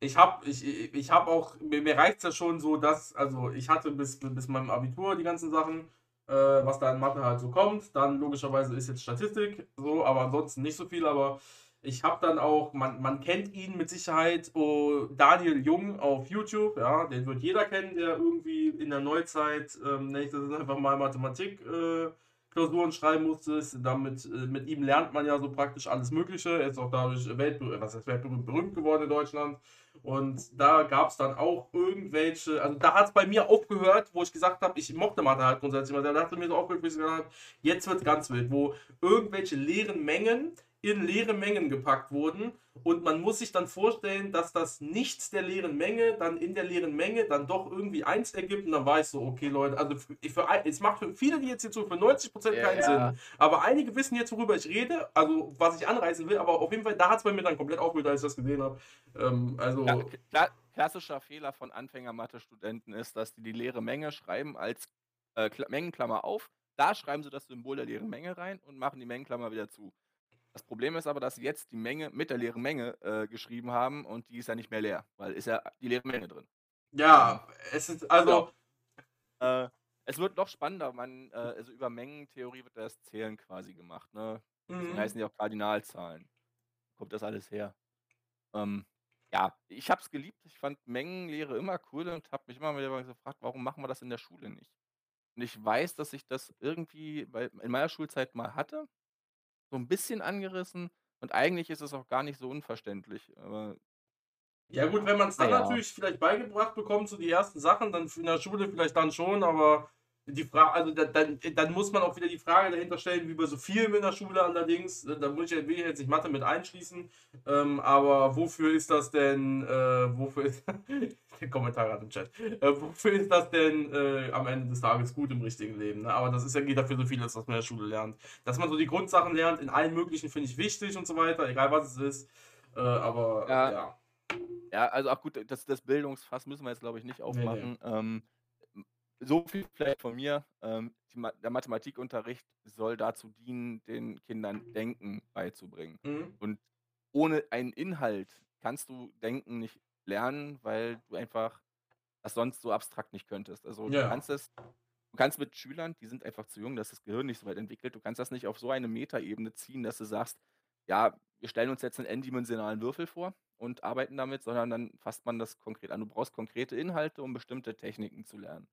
Ich habe ich ich habe auch mir mir reicht's ja schon so, dass also, ich hatte bis bis meinem Abitur die ganzen Sachen, äh, was da in Mathe halt so kommt. Dann logischerweise ist jetzt Statistik so, aber ansonsten nicht so viel. Aber ich habe dann auch man man kennt ihn mit Sicherheit, oh, Daniel Jung auf YouTube, ja, den wird jeder kennen, der irgendwie in der Neuzeit, ähm, nenne ich das einfach mal Mathematik, äh, Klausuren schreiben musste. Damit äh, mit ihm lernt man ja so praktisch alles Mögliche. Er ist auch dadurch weltberühmt was heißt weltberühmt berühmt geworden in Deutschland. Und da gab's dann auch irgendwelche also, da hat's bei mir aufgehört, wo ich gesagt habe, ich mochte Mathe halt grundsätzlich sehr. Da bei mir so aufgehört, wo ich gesagt habe, jetzt wird's ganz wild, wo irgendwelche leeren Mengen in leere Mengen gepackt wurden und man muss sich dann vorstellen, dass das Nichts der leeren Menge dann in der leeren Menge dann doch irgendwie 1 ergibt und dann war ich so: „Okay, Leute, also, f für es macht für viele, die jetzt hier zuhören für 90% keinen Ja. Sinn. Aber einige wissen jetzt, worüber ich rede, also, was ich anreißen will, aber auf jeden Fall, da hat's bei mir dann komplett aufgehört, als ich das gesehen habe. Ähm, also Ja, k kla klassischer Fehler von Anfänger-Mathestudenten ist, dass die die leere Menge schreiben als, äh, Kla Mengenklammer auf. Da schreiben sie das Symbol der leeren Menge rein und machen die Mengenklammer wieder zu. Das Problem ist aber, dass sie jetzt die Menge mit der leeren Menge, äh, geschrieben haben und die ist ja nicht mehr leer, weil ist ja die leere Menge drin. Ja, es ist also Äh, es wird noch spannender, man äh, also, über Mengentheorie wird das Zählen quasi gemacht, ne? Deswegen Mhm. heißen die auch Kardinalzahlen. Kommt das alles her. Ähm, ja, ich habe es geliebt. Ich fand Mengenlehre immer cool und habe mich immer wieder gefragt: „Warum machen wir das in der Schule nicht?“ Und ich weiß, dass ich das irgendwie bei in meiner Schulzeit mal hatte, so 'n bisschen angerissen und eigentlich ist es auch gar nicht so unverständlich, aber Ja gut, wenn man's na dann ja. natürlich vielleicht beigebracht bekommt, so die ersten Sachen, dann in der Schule vielleicht dann schon, aber die Fra also, da dann dann muss man auch wieder die Frage dahinter stellen, wie bei so vielem in der Schule allerdings, äh, da muss ich ja will ich jetzt nicht Mathe mit einschließen, ähm, aber wofür ist das denn äh, wofür ist der Kommentar grad im Chat. Äh, wofür ist das denn, äh, am Ende des Tages gut im richtigen Leben, ne? Aber das ist ja geht ja für so vieles, was man in der Schule lernt. Dass man so die Grundsachen lernt in allen möglichen, finde ich wichtig und so weiter, egal was es ist, äh, aber Ja. ja. Ja, also auch gut, das das Bildungsfass müssen wir jetzt, glaube ich, nicht Ne, ne. aufmachen. Ähm, so viel vielleicht von mir. Ähm, Ma der Mathematikunterricht soll dazu dienen, den Kindern Denken beizubringen. Mhm. Und ohne einen Inhalt kannst du Denken nicht lernen, weil du einfach das sonst so abstrakt nicht könntest. Also, du Ja. kannst es du kannst mit Schülern, die sind einfach zu jung, da ist das Gehirn nicht so weit entwickelt, du kannst das nicht auf so eine Metaebene ziehen, dass du sagst: „Ja, wir stellen uns jetzt 'nen n-dimensionalen Würfel vor und arbeiten damit“, sondern dann fasst man das konkret an. Du brauchst konkrete Inhalte, um bestimmte Techniken zu lernen.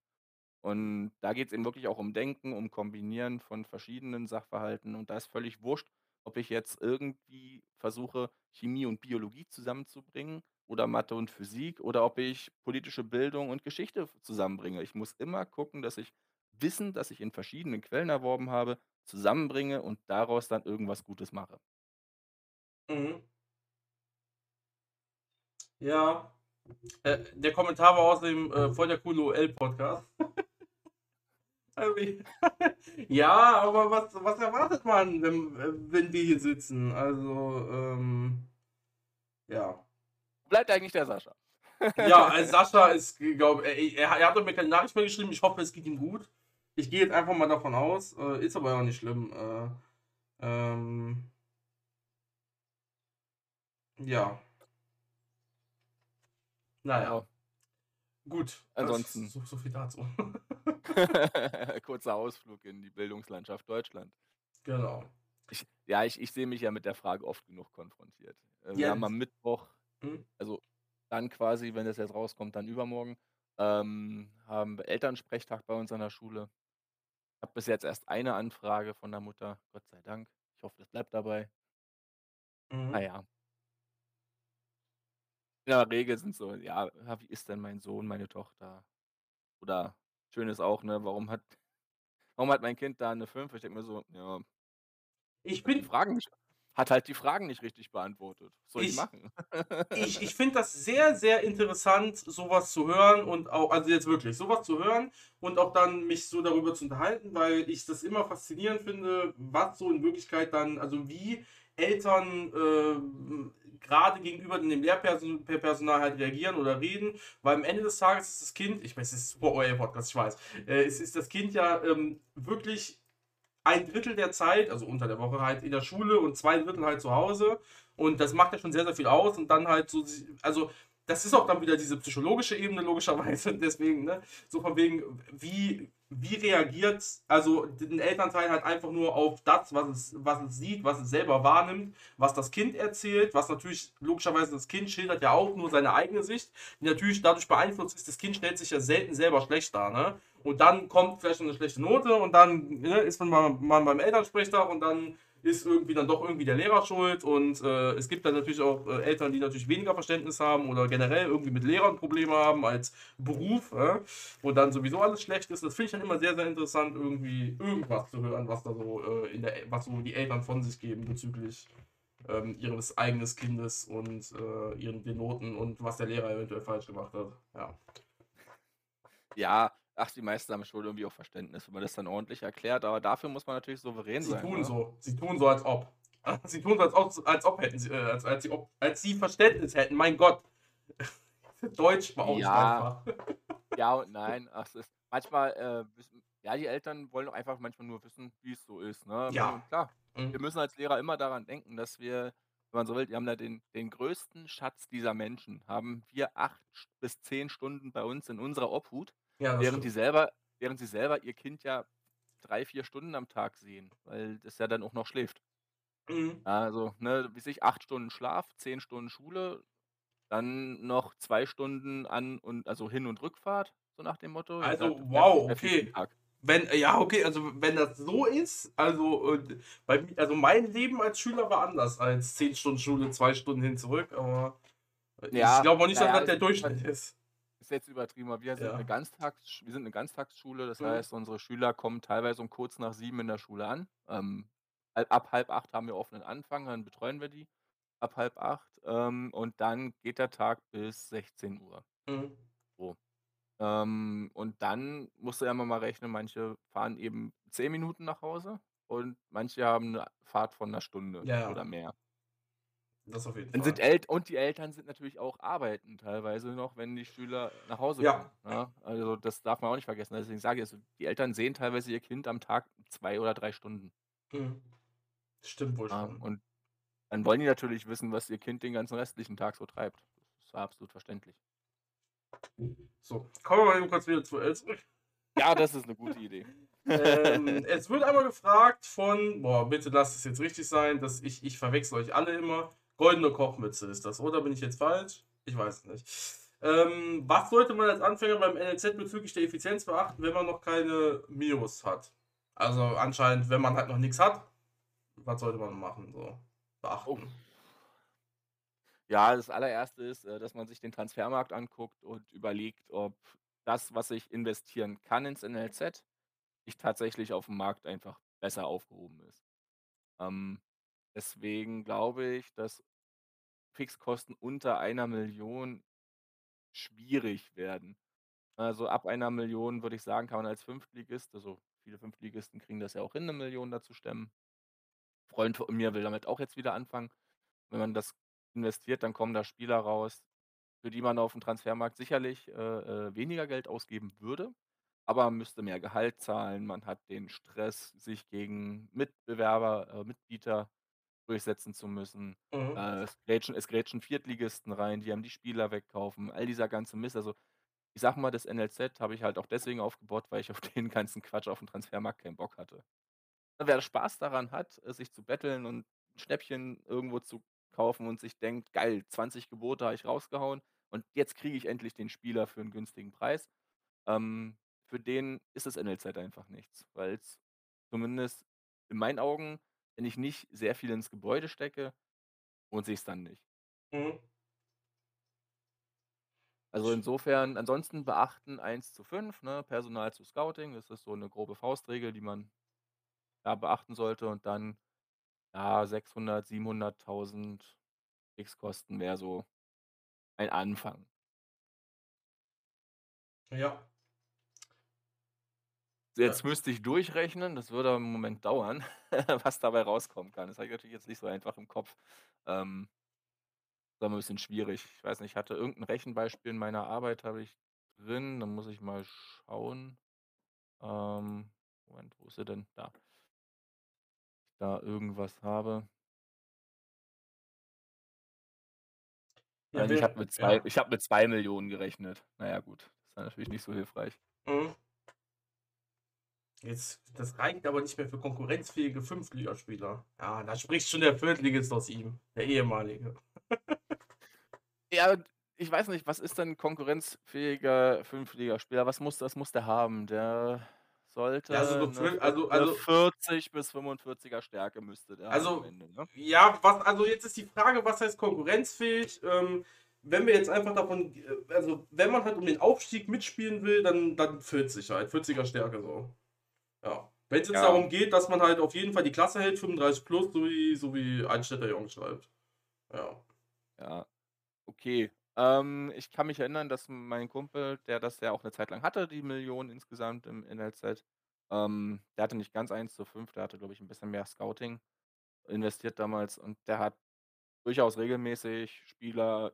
Und da geht's eben wirklich auch um Denken, um Kombinieren von verschiedenen Sachverhalten und da ist völlig wurscht, ob ich jetzt irgendwie versuche, Chemie und Biologie zusammenzubringen oder Mathe und Physik oder ob ich politische Bildung und Geschichte zusammenbringe. Ich muss immer gucken, dass ich Wissen, das ich in verschiedenen Quellen erworben habe, zusammenbringe und daraus dann irgendwas Gutes mache. Mhm. Ja. Äh, der Kommentar war außerdem, äh, voll der coole OL-Podcast. Irgendwie Ja, aber was was erwartet man, wenn wenn wir hier sitzen? Also, ähm, ja. Bleibt eigentlich der Sascha? Ja, also Sascha ist, glaube er er er hat doch mir keine Nachricht mehr geschrieben. Ich hoffe, es geht ihm gut. Ich gehe jetzt einfach mal davon aus, äh, ist aber auch nicht schlimm. Äh, ähm ja. Na ja. Ja. Gut, Ansonsten. so so viel dazu. Kurzer Ausflug in die Bildungslandschaft Deutschland. Genau. Ich ja, ich ich sehe mich ja mit der Frage oft genug konfrontiert. Äh, wir Ja, haben am Mittwoch Mhm. also, dann quasi, wenn das jetzt rauskommt, dann übermorgen, ähm, haben wir Elternsprechtag bei uns an der Schule. Habe bis jetzt erst eine Anfrage von der Mutter, Gott sei Dank. Ich hoffe, das bleibt dabei. Na Mhm. ja. In der Regel sind so: „Ja, ja, wie ist denn mein Sohn, meine Tochter?“ Oder schön ist auch, ne: „Warum hat warum hat mein Kind da 'ne 5?“ Ich denke mir so: „Ja, Ich bin Fragen nicht hat halt die Fragen nicht richtig beantwortet. Was soll ich ich machen?“ ich ich finde das sehr, sehr interessant, sowas zu hören und auch also jetzt wirklich, sowas zu hören und auch dann mich so darüber zu unterhalten, weil ich das immer faszinierend finde, was so in Wirklichkeit dann also wie Eltern, ähm, grade gegenüber dem Lehrperson Personal halt reagieren oder reden, weil am Ende des Tages ist das Kind ich weiß, es ist super euer Podcast, ich weiß. Äh, es ist das Kind ja, ähm, wirklich ein Drittel der Zeit, also unter der Woche halt in der Schule und zwei Drittel halt zu Hause. Und das macht ja schon sehr, sehr viel aus. Und dann halt so, also das ist auch dann wieder diese psychologische Ebene, logischerweise. Deswegen, ne, so von wegen, wie, wie reagiert also den Elternteil halt einfach nur auf das, was es, was es sieht, was es selber wahrnimmt, was das Kind erzählt, was natürlich logischerweise das Kind schildert ja auch nur seine eigene Sicht, die natürlich dadurch beeinflusst ist, das Kind stellt sich ja selten selber schlecht dar, ne? Und dann kommt vielleicht eine schlechte Note und dann ne, ist man mal beim Elternsprechtag und dann ist irgendwie dann doch irgendwie der Lehrer schuld und äh, es gibt dann natürlich auch äh, Eltern, die natürlich weniger Verständnis haben oder generell irgendwie mit Lehrern Probleme haben als Beruf, äh, wo dann sowieso alles schlecht ist. Das finde ich dann immer sehr, sehr interessant, irgendwie irgendwas zu hören, was da so äh, in der, was so die Eltern von sich geben bezüglich ähm, ihres eigenen Kindes und äh, ihren den Noten und was der Lehrer eventuell falsch gemacht hat. Ja. Ja, ach, die meisten haben schon irgendwie auch Verständnis, wenn man das dann ordentlich erklärt, aber dafür muss man natürlich souverän Sie sein, tun ne? so. Sie tun so, als ob. Sie tun so, als ob, als ob hätten sie, äh, als, als, sie, ob, als sie Verständnis hätten. Mein Gott. Deutsch war auch Ja, einfach. ja und nein. Ach, es ist manchmal, äh, wissen ja, die Eltern wollen doch einfach manchmal nur wissen, wie's so ist, ne? Ja. Und klar, Mhm. wir müssen als Lehrer immer daran denken, dass wir, wenn man so will, wir haben da den den größten Schatz dieser Menschen haben wir 8 st bis 10 Stunden bei uns in unserer Obhut, Ja, während die selber während sie selber ihr Kind ja 3, 4 Stunden am Tag sehen, weil das ja dann auch noch schläft. Mhm. Also, ne, wie ich, 8 Stunden Schlaf, 10 Stunden Schule, dann noch 2 Stunden An und also Hin und Rückfahrt, so nach dem Motto. Also, wäre wow, okay. Wenn, ja, okay, also wenn das so ist, also, bei also mein Leben als Schüler war anders als 10 Stunden Schule, 2 Stunden hin zurück, aber äh, ich Ja, glaube auch nicht, dass ja, das der ist halt Durchschnitt ist. Ist jetzt übertrieben, aber wir sind Ja. Ganztagssch wir sind 'ne Ganztagsschule, das Mhm. heißt, unsere Schüler kommen teilweise um kurz nach 7 in der Schule an. Ähm, halb ab 7:30 haben wir offenen Anfang, dann betreuen wir die ab 7:30, ähm, und dann geht der Tag bis 16:00. Mhm. So. Ähm, und dann musst du ja immer mal rechnen, manche fahren eben 10 Minuten nach Hause und manche haben 'ne Fahrt von 'ner Stunde ja. oder mehr. Das auf jeden Dann sind Fall. El und die Eltern sind natürlich auch arbeiten teilweise noch, wenn die Schüler nach Hause Ja. kommen, ne? Also, das darf man auch nicht vergessen. Deswegen sage ich, also, die Eltern sehen teilweise ihr Kind am Tag 2 oder 3 Stunden. Mhm. Stimmt wohl Ja, schon. und dann wollen die natürlich wissen, was ihr Kind den ganzen restlichen Tag so treibt. Das ist absolut verständlich. So, kommen wir mal eben kurz wieder zu El zurück. Ja, das ist 'ne gute Idee. Ähm, es wird einmal gefragt von boah, bitte lasst es jetzt richtig sein, dass ich ich verwechsle euch alle immer. Goldene Kochmütze ist das, oder bin ich jetzt falsch? Ich weiß nicht. Ähm, was sollte man als Anfänger beim NLZ bezüglich der Effizienz beachten, wenn man noch keine Mios hat? Also anscheinend, wenn man halt noch nix hat, was sollte man machen, so beachten? Ja, das Allererste ist, äh, dass man sich den Transfermarkt anguckt und überlegt, ob das, was ich investieren kann ins NLZ, nicht tatsächlich aufm Markt einfach besser aufgehoben ist. Ähm, deswegen glaube ich, dass Fixkosten unter 1.000.000 schwierig werden. Also, ab 1.000.000 würde ich sagen, kann man als Fünftligist also, viele Fünftligisten kriegen das ja auch hin, 1.000.000 da zu stemmen. Freund von mir will damit auch jetzt wieder anfangen. Wenn man das investiert, dann kommen da Spieler raus, für die man aufm Transfermarkt sicherlich, äh, äh, weniger Geld ausgeben würde, aber man müsste mehr Gehalt zahlen. Man hat den Stress, sich gegen Mitbewerber äh, Mitbieter durchsetzen zu müssen. Mhm. Äh, es grätschen es grätschen Viertligisten rein, die einem die Spieler wegkaufen, all dieser ganze Mist. Also, ich sage mal, das NLZ habe ich halt auch deswegen aufgebaut, weil ich auf den ganzen Quatsch aufm Transfermarkt keinen Bock hatte. Wer Spaß daran hat, äh, sich zu betteln und 'n Schnäppchen irgendwo zu kaufen und sich denkt: „Geil, 20 Gebote habe ich rausgehauen und jetzt kriege ich endlich den Spieler für 'n günstigen Preis.“ Ähm, für den ist das NLZ einfach nichts, weil's zumindest in meinen Augen, wenn ich nicht sehr viel ins Gebäude stecke, lohnt sich's dann nicht. Mhm. Also insofern, ansonsten beachten 1 zu 5, ne? Personal zu Scouting, das ist so eine grobe Faustregel, die man ja beachten sollte und dann, ja, 600, 700.000 Fixkosten wäre so ein Anfang. Ja. Jetzt müsste ich durchrechnen, das würde aber 'n Moment dauern, was dabei rauskommen kann. Das habe ich natürlich jetzt nicht so einfach im Kopf. Ähm ist aber 'n bisschen schwierig. Ich weiß nicht, ich hatte irgend 'n Rechenbeispiel in meiner Arbeit habe ich drin, da muss ich mal schauen. Ähm, Moment, wo ist sie denn? Da. Da irgendwas habe. Ja, Also, ich habe mit zwei ja. ich habe mit 2.000.000 gerechnet. Na ja, gut, ist dann natürlich nicht so hilfreich. Mhm. Jetzt das reicht aber nicht mehr für konkurrenzfähige Fünftligaspieler. Ja, da spricht schon der Viertligist aus ihm, der ehemalige. Ja, ich weiß nicht, was ist denn konkurrenzfähiger Fünftligaspieler? Was muss was muss der haben? Der sollte Ja, also so 'ne vier also also 40 bis 45er Stärke müsste der Also, Ende, ne? ja, was also jetzt ist die Frage, was heißt konkurrenzfähig? Ähm, wenn wir jetzt einfach davon äh, also wenn man halt um den Aufstieg mitspielen will, dann dann 40 halt, 40er Stärke so. Ja. Wenn's jetzt Ja. darum geht, dass man halt auf jeden Fall die Klasse hält, 35 plus, so wie so wie Einstetter Jungs schreibt. Ja. Ja, okay. Ähm, ich kann mich erinnern, dass mein Kumpel, der das ja auch 'ne Zeit lang hatte, die Million insgesamt im NLZ, ähm, der hatte nicht ganz 1 zu 5, der hatte, glaube ich, 'n bisschen mehr Scouting investiert damals und der hat durchaus regelmäßig Spieler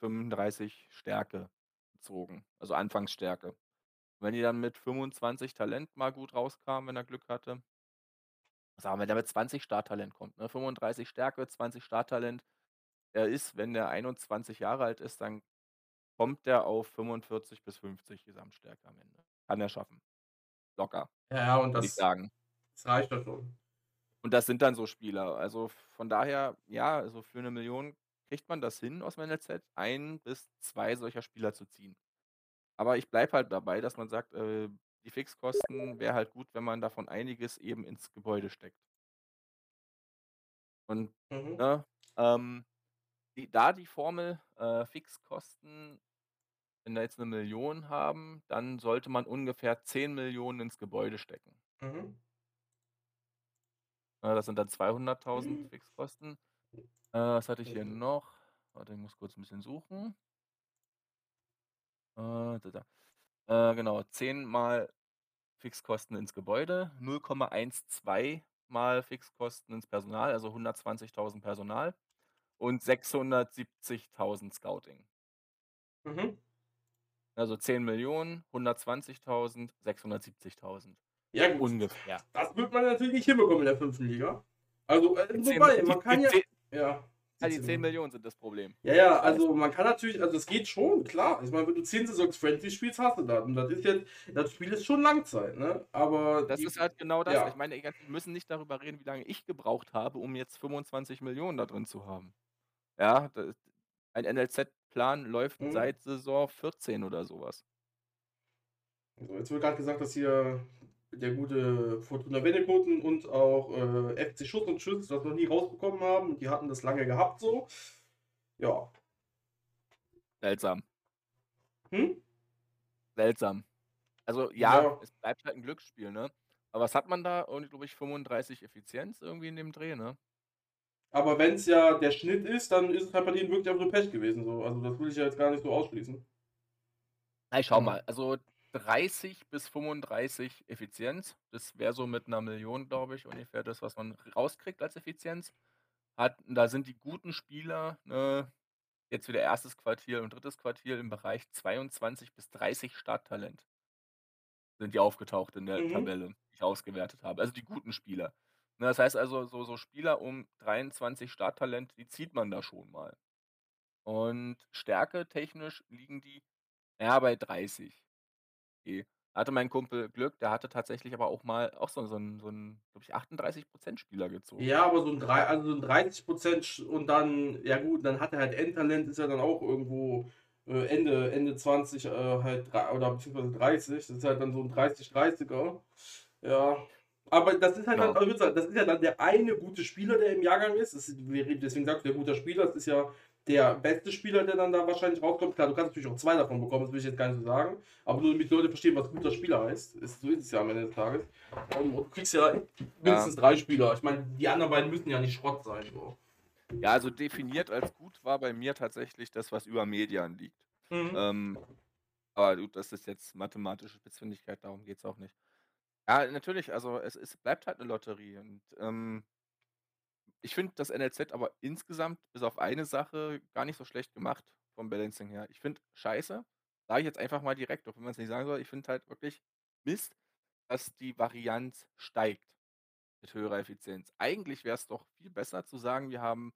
35 Stärke gezogen, also Anfangsstärke. Wenn die dann mit 25 Talent mal gut rauskamen, wenn er Glück hatte sagen wir, wenn der mit 20 Starttalent kommt, ne? 35 Stärke, 20 Starttalent. Er ist, wenn der 21 Jahre alt ist, dann kommt der auf 45 bis 50 Gesamtstärke am Ende. Kann er schaffen. Locker, Ja, ja, und das sagen. das reicht ja schon. Und das sind dann so Spieler. Also, von daher, ja, also für 'ne Million kriegt man das hin aus'm NLZ, 1 bis 2 solcher Spieler zu ziehen. Aber ich bleibe halt dabei, dass man sagt, äh, die Fixkosten wäre halt gut, wenn man davon einiges eben ins Gebäude steckt. Und, Mhm. ne, ähm, die da die Formel, äh, Fixkosten wenn wir jetzt 'ne Million haben, dann sollte man ungefähr 10.000.000 ins Gebäude stecken. Mhm. Ne, das sind dann 200.000 Fixkosten. Äh, was hatte ich hier Mhm. noch? Warte, ich muss kurz 'n bisschen suchen. Äh, da, da. Äh, genau, 10 mal Fixkosten ins Gebäude, 0,12 mal Fixkosten ins Personal, also 120.000 Personal und 670.000 Scouting. Mhm. Also 10.000.000, 120.000, 670.000. Ja gut, Ungefähr. das wird man natürlich nicht hinbekommen in der 5. Liga. Also, äh, 10 wobei, man kann ja 10 ja, ja, die 10 10.000.000 sind das Problem. Ja, ja, also man kann natürlich also es geht schon, klar. Ich meine, wenn du 10 Saisons Friendly spielst, hast du das. Und das ist jetzt das Spiel ist schon Langzeit, ne? Aber Das die ist halt genau das. ja. Ich meine, wir müssen nicht darüber reden, wie lange ich gebraucht habe, um jetzt 25.000.000 da drin zu haben. Ja, da ein NLZ-Plan läuft Mhm. seit Saison 14 oder so was. So, jetzt wird grad gesagt, dass hier der gute Fortuna Wennekoten und auch, äh, FC Schuss und Tschüss das noch nie rausbekommen haben. Die hatten das lange gehabt so. Ja. Seltsam. Hm? Seltsam. Also ja, Ja. es bleibt halt 'n Glücksspiel, ne? Aber was hat man da? Irgendwie, glaube ich, 35 Effizienz irgendwie in dem Dreh, ne? Aber wenn's ja der Schnitt ist, dann ist es halt bei denen wirklich einfach nur Pech gewesen so. Also, das will ich ja jetzt gar nicht so ausschließen. Na, ich schau mal. Also 30 bis 35 Effizienz, das wäre so mit 'ner Million, glaube ich, ungefähr das, was man rauskriegt als Effizienz. Hat da sind die guten Spieler, ne, jetzt wieder 1. Quartil und 3. Quartil im Bereich 22 bis 30 Starttalent. Sind die aufgetaucht in der Mhm. Tabelle, die ich ausgewertet habe. Also die guten Spieler. Ne, das heißt also, so so Spieler um 23 Starttalent, die zieht man da schon mal. Und stärketechnisch liegen die, ja, bei 30. Okay. Da hatte mein Kumpel Glück, der hatte tatsächlich aber auch mal auch so so 'n so 'n, glaube ich, 38 % Spieler gezogen. Ja, aber so 'n drei also so 'n 30 % sch und dann ja gut, dann hat er halt Endtalent, ist ja dann auch irgendwo, äh, Ende Ende 20, äh, halt drei oder beziehungsweise 30. Das ist halt dann so 'n 30-30er. Ja. Aber das ist halt dann Genau. also wie gesagt, das ist ja dann der eine gute Spieler, der im Jahrgang ist. Das wir reden deswegen sagst du ja guter Spieler, das ist ja der beste Spieler, der dann da wahrscheinlich rauskommt. Klar, du kannst natürlich auch zwei davon bekommen, das will ich jetzt gar nicht so sagen. Aber nur damit die Leute verstehen, was guter Spieler heißt. Ist, so ist es ja am Ende des Tages. Und du kriegst ja mindestens drei Spieler. Ich meine, die anderen beiden müssen ja nicht Schrott sein. So. Ja, also definiert als gut war bei mir tatsächlich das, was über Medien liegt. Mhm. Ähm, aber gut, das ist jetzt mathematische Spitzfindigkeit, darum geht es auch nicht. Ja, natürlich, also es, es bleibt halt eine Lotterie. Und ähm, ich finde das NLZ aber insgesamt, bis auf eine Sache, gar nicht so schlecht gemacht vom Balancing her. Ich finde scheiße, sage ich jetzt einfach mal direkt, auch wenn man es nicht sagen soll, ich finde halt wirklich Mist, dass die Varianz steigt mit höherer Effizienz. Eigentlich wäre es doch viel besser zu sagen, wir haben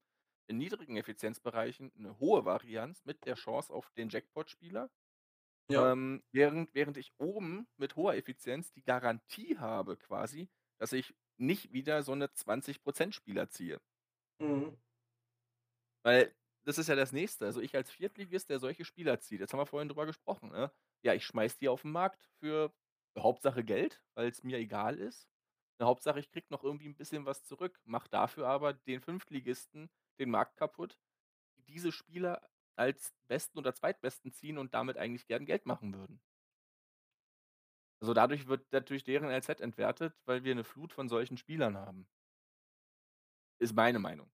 in niedrigen Effizienzbereichen eine hohe Varianz mit der Chance auf den Jackpot-Spieler. Ja. Ähm, während, während ich oben mit hoher Effizienz die Garantie habe, quasi, dass ich nicht wieder so eine 20% Spieler ziehe. Mhm. Weil das ist ja das Nächste. Also ich als Viertligist, der solche Spieler zieht, jetzt haben wir vorhin drüber gesprochen, ne? Ja, ich schmeiß die auf den Markt für Hauptsache Geld, weil es mir egal ist. Eine Hauptsache, ich krieg noch irgendwie ein bisschen was zurück, mach dafür aber den Fünftligisten den Markt kaputt, die diese Spieler als besten oder zweitbesten ziehen und damit eigentlich gern Geld machen würden. Also dadurch wird natürlich deren LZ entwertet, weil wir eine Flut von solchen Spielern haben. Ist meine Meinung.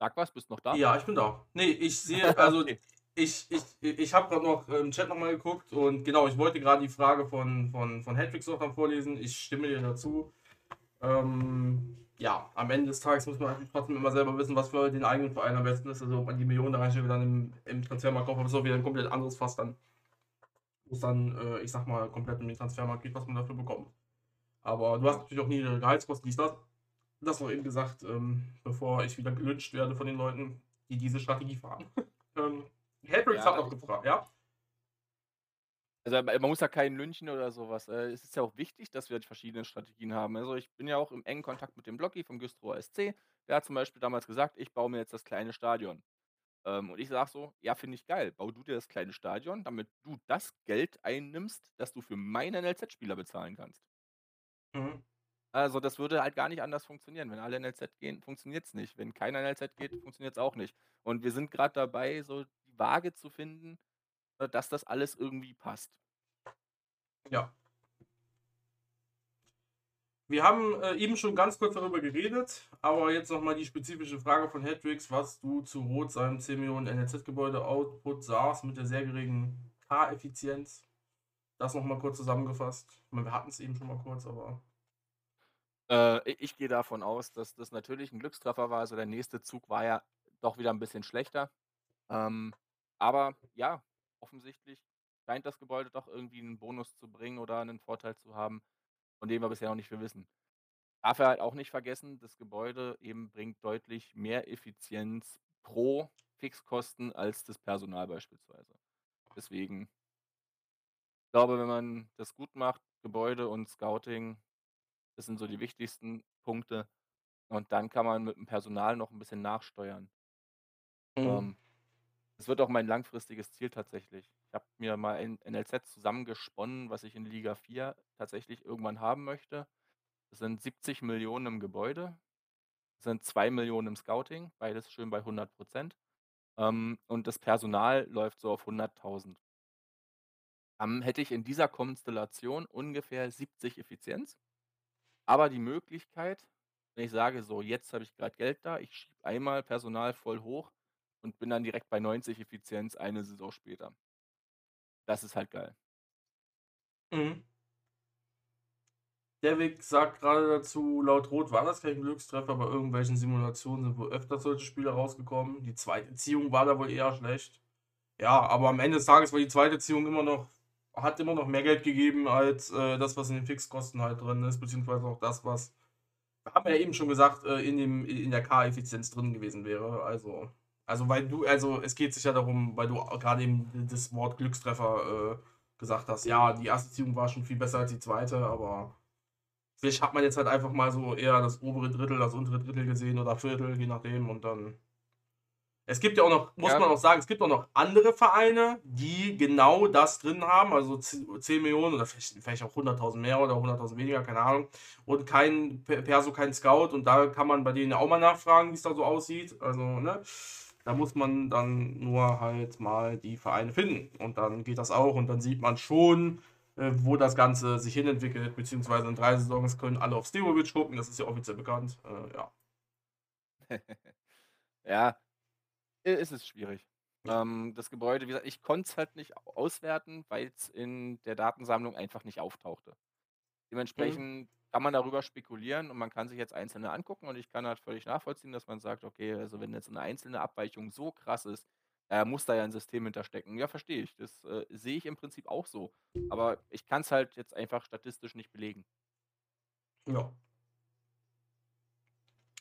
Sag was, bist noch da? Ja, ich bin da. Nee, ich sehe, also Okay. ich, ich, ich habe gerade noch im Chat nochmal geguckt und genau, ich wollte gerade die Frage von, von, von Hedrix noch vorlesen. Ich stimme dir dazu. Ähm, ja, am Ende des Tages muss man trotzdem immer selber wissen, was für den eigenen Verein am besten ist. Also ob man die Millionen da reinstellt, dann im, im Transfermarkt kauft, aber auch wieder ein komplett anderes Fass dann. Wo es dann, äh, ich sag mal, komplett um den Transfermarkt geht, was man dafür bekommt. Aber du hast natürlich auch niedrige Gehaltskosten, dies, das. Das noch eben gesagt, ähm, bevor ich wieder gelünscht werde von den Leuten, die diese Strategie fahren. ähm, Hedrix Ja, hat noch gefragt, ja? Also man muss ja keinen lynchen oder sowas. Äh, Es ist ja auch wichtig, dass wir verschiedene Strategien haben. Also ich bin ja auch im engen Kontakt mit dem Blocki vom Güstrow SC. Der hat zum Beispiel damals gesagt, ich baue mir jetzt das kleine Stadion. Ähm, und ich sage so, ja, finde ich geil. Bau du dir das kleine Stadion, damit du das Geld einnimmst, das du für meine NLZ-Spieler bezahlen kannst. Mhm. Also das würde halt gar nicht anders funktionieren. Wenn alle NLZ gehen, funktioniert es nicht. Wenn keiner NLZ geht, funktioniert es auch nicht. Und wir sind gerade dabei, so die Waage zu finden, dass das alles irgendwie passt. Ja. Wir haben äh, eben schon ganz kurz darüber geredet, aber jetzt nochmal die spezifische Frage von Hedrix, was du zu Rot seinem 10 Millionen NLZ-Gebäude-Output sahst mit der sehr geringen K-Effizienz. Das nochmal kurz zusammengefasst. Ich meine, wir hatten es eben schon mal kurz, aber. Äh, ich ich gehe davon aus, dass das natürlich ein Glückstreffer war. Also der nächste Zug war ja doch wieder ein bisschen schlechter. Ähm, aber ja, offensichtlich scheint das Gebäude doch irgendwie einen Bonus zu bringen oder einen Vorteil zu haben, von dem wir bisher noch nicht viel wissen. Darf er halt auch nicht vergessen, das Gebäude eben bringt deutlich mehr Effizienz pro Fixkosten als das Personal beispielsweise. Deswegen, ich glaube, wenn man das gut macht, Gebäude und Scouting, das sind so die wichtigsten Punkte. Und dann kann man mit dem Personal noch ein bisschen nachsteuern. Mhm. Ähm, das wird auch mein langfristiges Ziel tatsächlich. Ich habe mir mal ein NLZ zusammengesponnen, was ich in Liga 4 tatsächlich irgendwann haben möchte. Das sind 70 Millionen im Gebäude, das sind 2 Millionen im Scouting, beides schön bei 100 Prozent. Ähm, und das Personal läuft so auf 100.000. Dann hätte ich in dieser Konstellation ungefähr 70 Effizienz, aber die Möglichkeit, wenn ich sage, so jetzt habe ich gerade Geld da, ich schiebe einmal Personal voll hoch und bin dann direkt bei 90 Effizienz eine Saison später. Das ist halt geil. Mhm. Devik sagt gerade dazu, laut Rot war das kein Glückstreffer, bei irgendwelchen Simulationen sind wohl öfter solche Spiele rausgekommen. Die zweite Ziehung war da wohl eher schlecht. Ja, aber am Ende des Tages war die zweite Ziehung immer noch, hat immer noch mehr Geld gegeben als äh, das, was in den Fixkosten halt drin ist, beziehungsweise auch das, was, haben wir ja eben schon gesagt, äh, in, dem, in der K-Effizienz drin gewesen wäre. Also, also weil du, also es geht sich ja darum, weil du gerade eben das Wort Glückstreffer äh, gesagt hast, ja, die erste Ziehung war schon viel besser als die zweite, aber vielleicht hat man jetzt halt einfach mal so eher das obere Drittel, das untere Drittel gesehen oder Viertel, je nachdem, und dann Es gibt ja auch noch, muss Ja. man auch sagen, es gibt auch noch andere Vereine, die genau das drin haben, also 10 Millionen oder vielleicht, vielleicht auch 100.000 mehr oder 100.000 weniger, keine Ahnung. Und kein Per- Perso, kein Scout. Und da kann man bei denen ja auch mal nachfragen, wie es da so aussieht. Also, ne? Da muss man dann nur halt mal die Vereine finden. Und dann geht das auch. Und dann sieht man schon, äh, wo das Ganze sich hinentwickelt. Beziehungsweise in drei Saisons können alle auf Stevovic gucken. Das ist ja offiziell bekannt. Äh, ja. Ja, ist es schwierig. Ähm, das Gebäude, wie gesagt, ich konnte es halt nicht au- auswerten, weil es in der Datensammlung einfach nicht auftauchte. Dementsprechend kann man darüber spekulieren und man kann sich jetzt einzelne angucken und ich kann halt völlig nachvollziehen, dass man sagt, okay, also wenn jetzt eine einzelne Abweichung so krass ist, äh, muss da ja ein System hinterstecken. Ja, verstehe ich. Das äh, sehe ich im Prinzip auch so. Aber ich kann es halt jetzt einfach statistisch nicht belegen. Ja.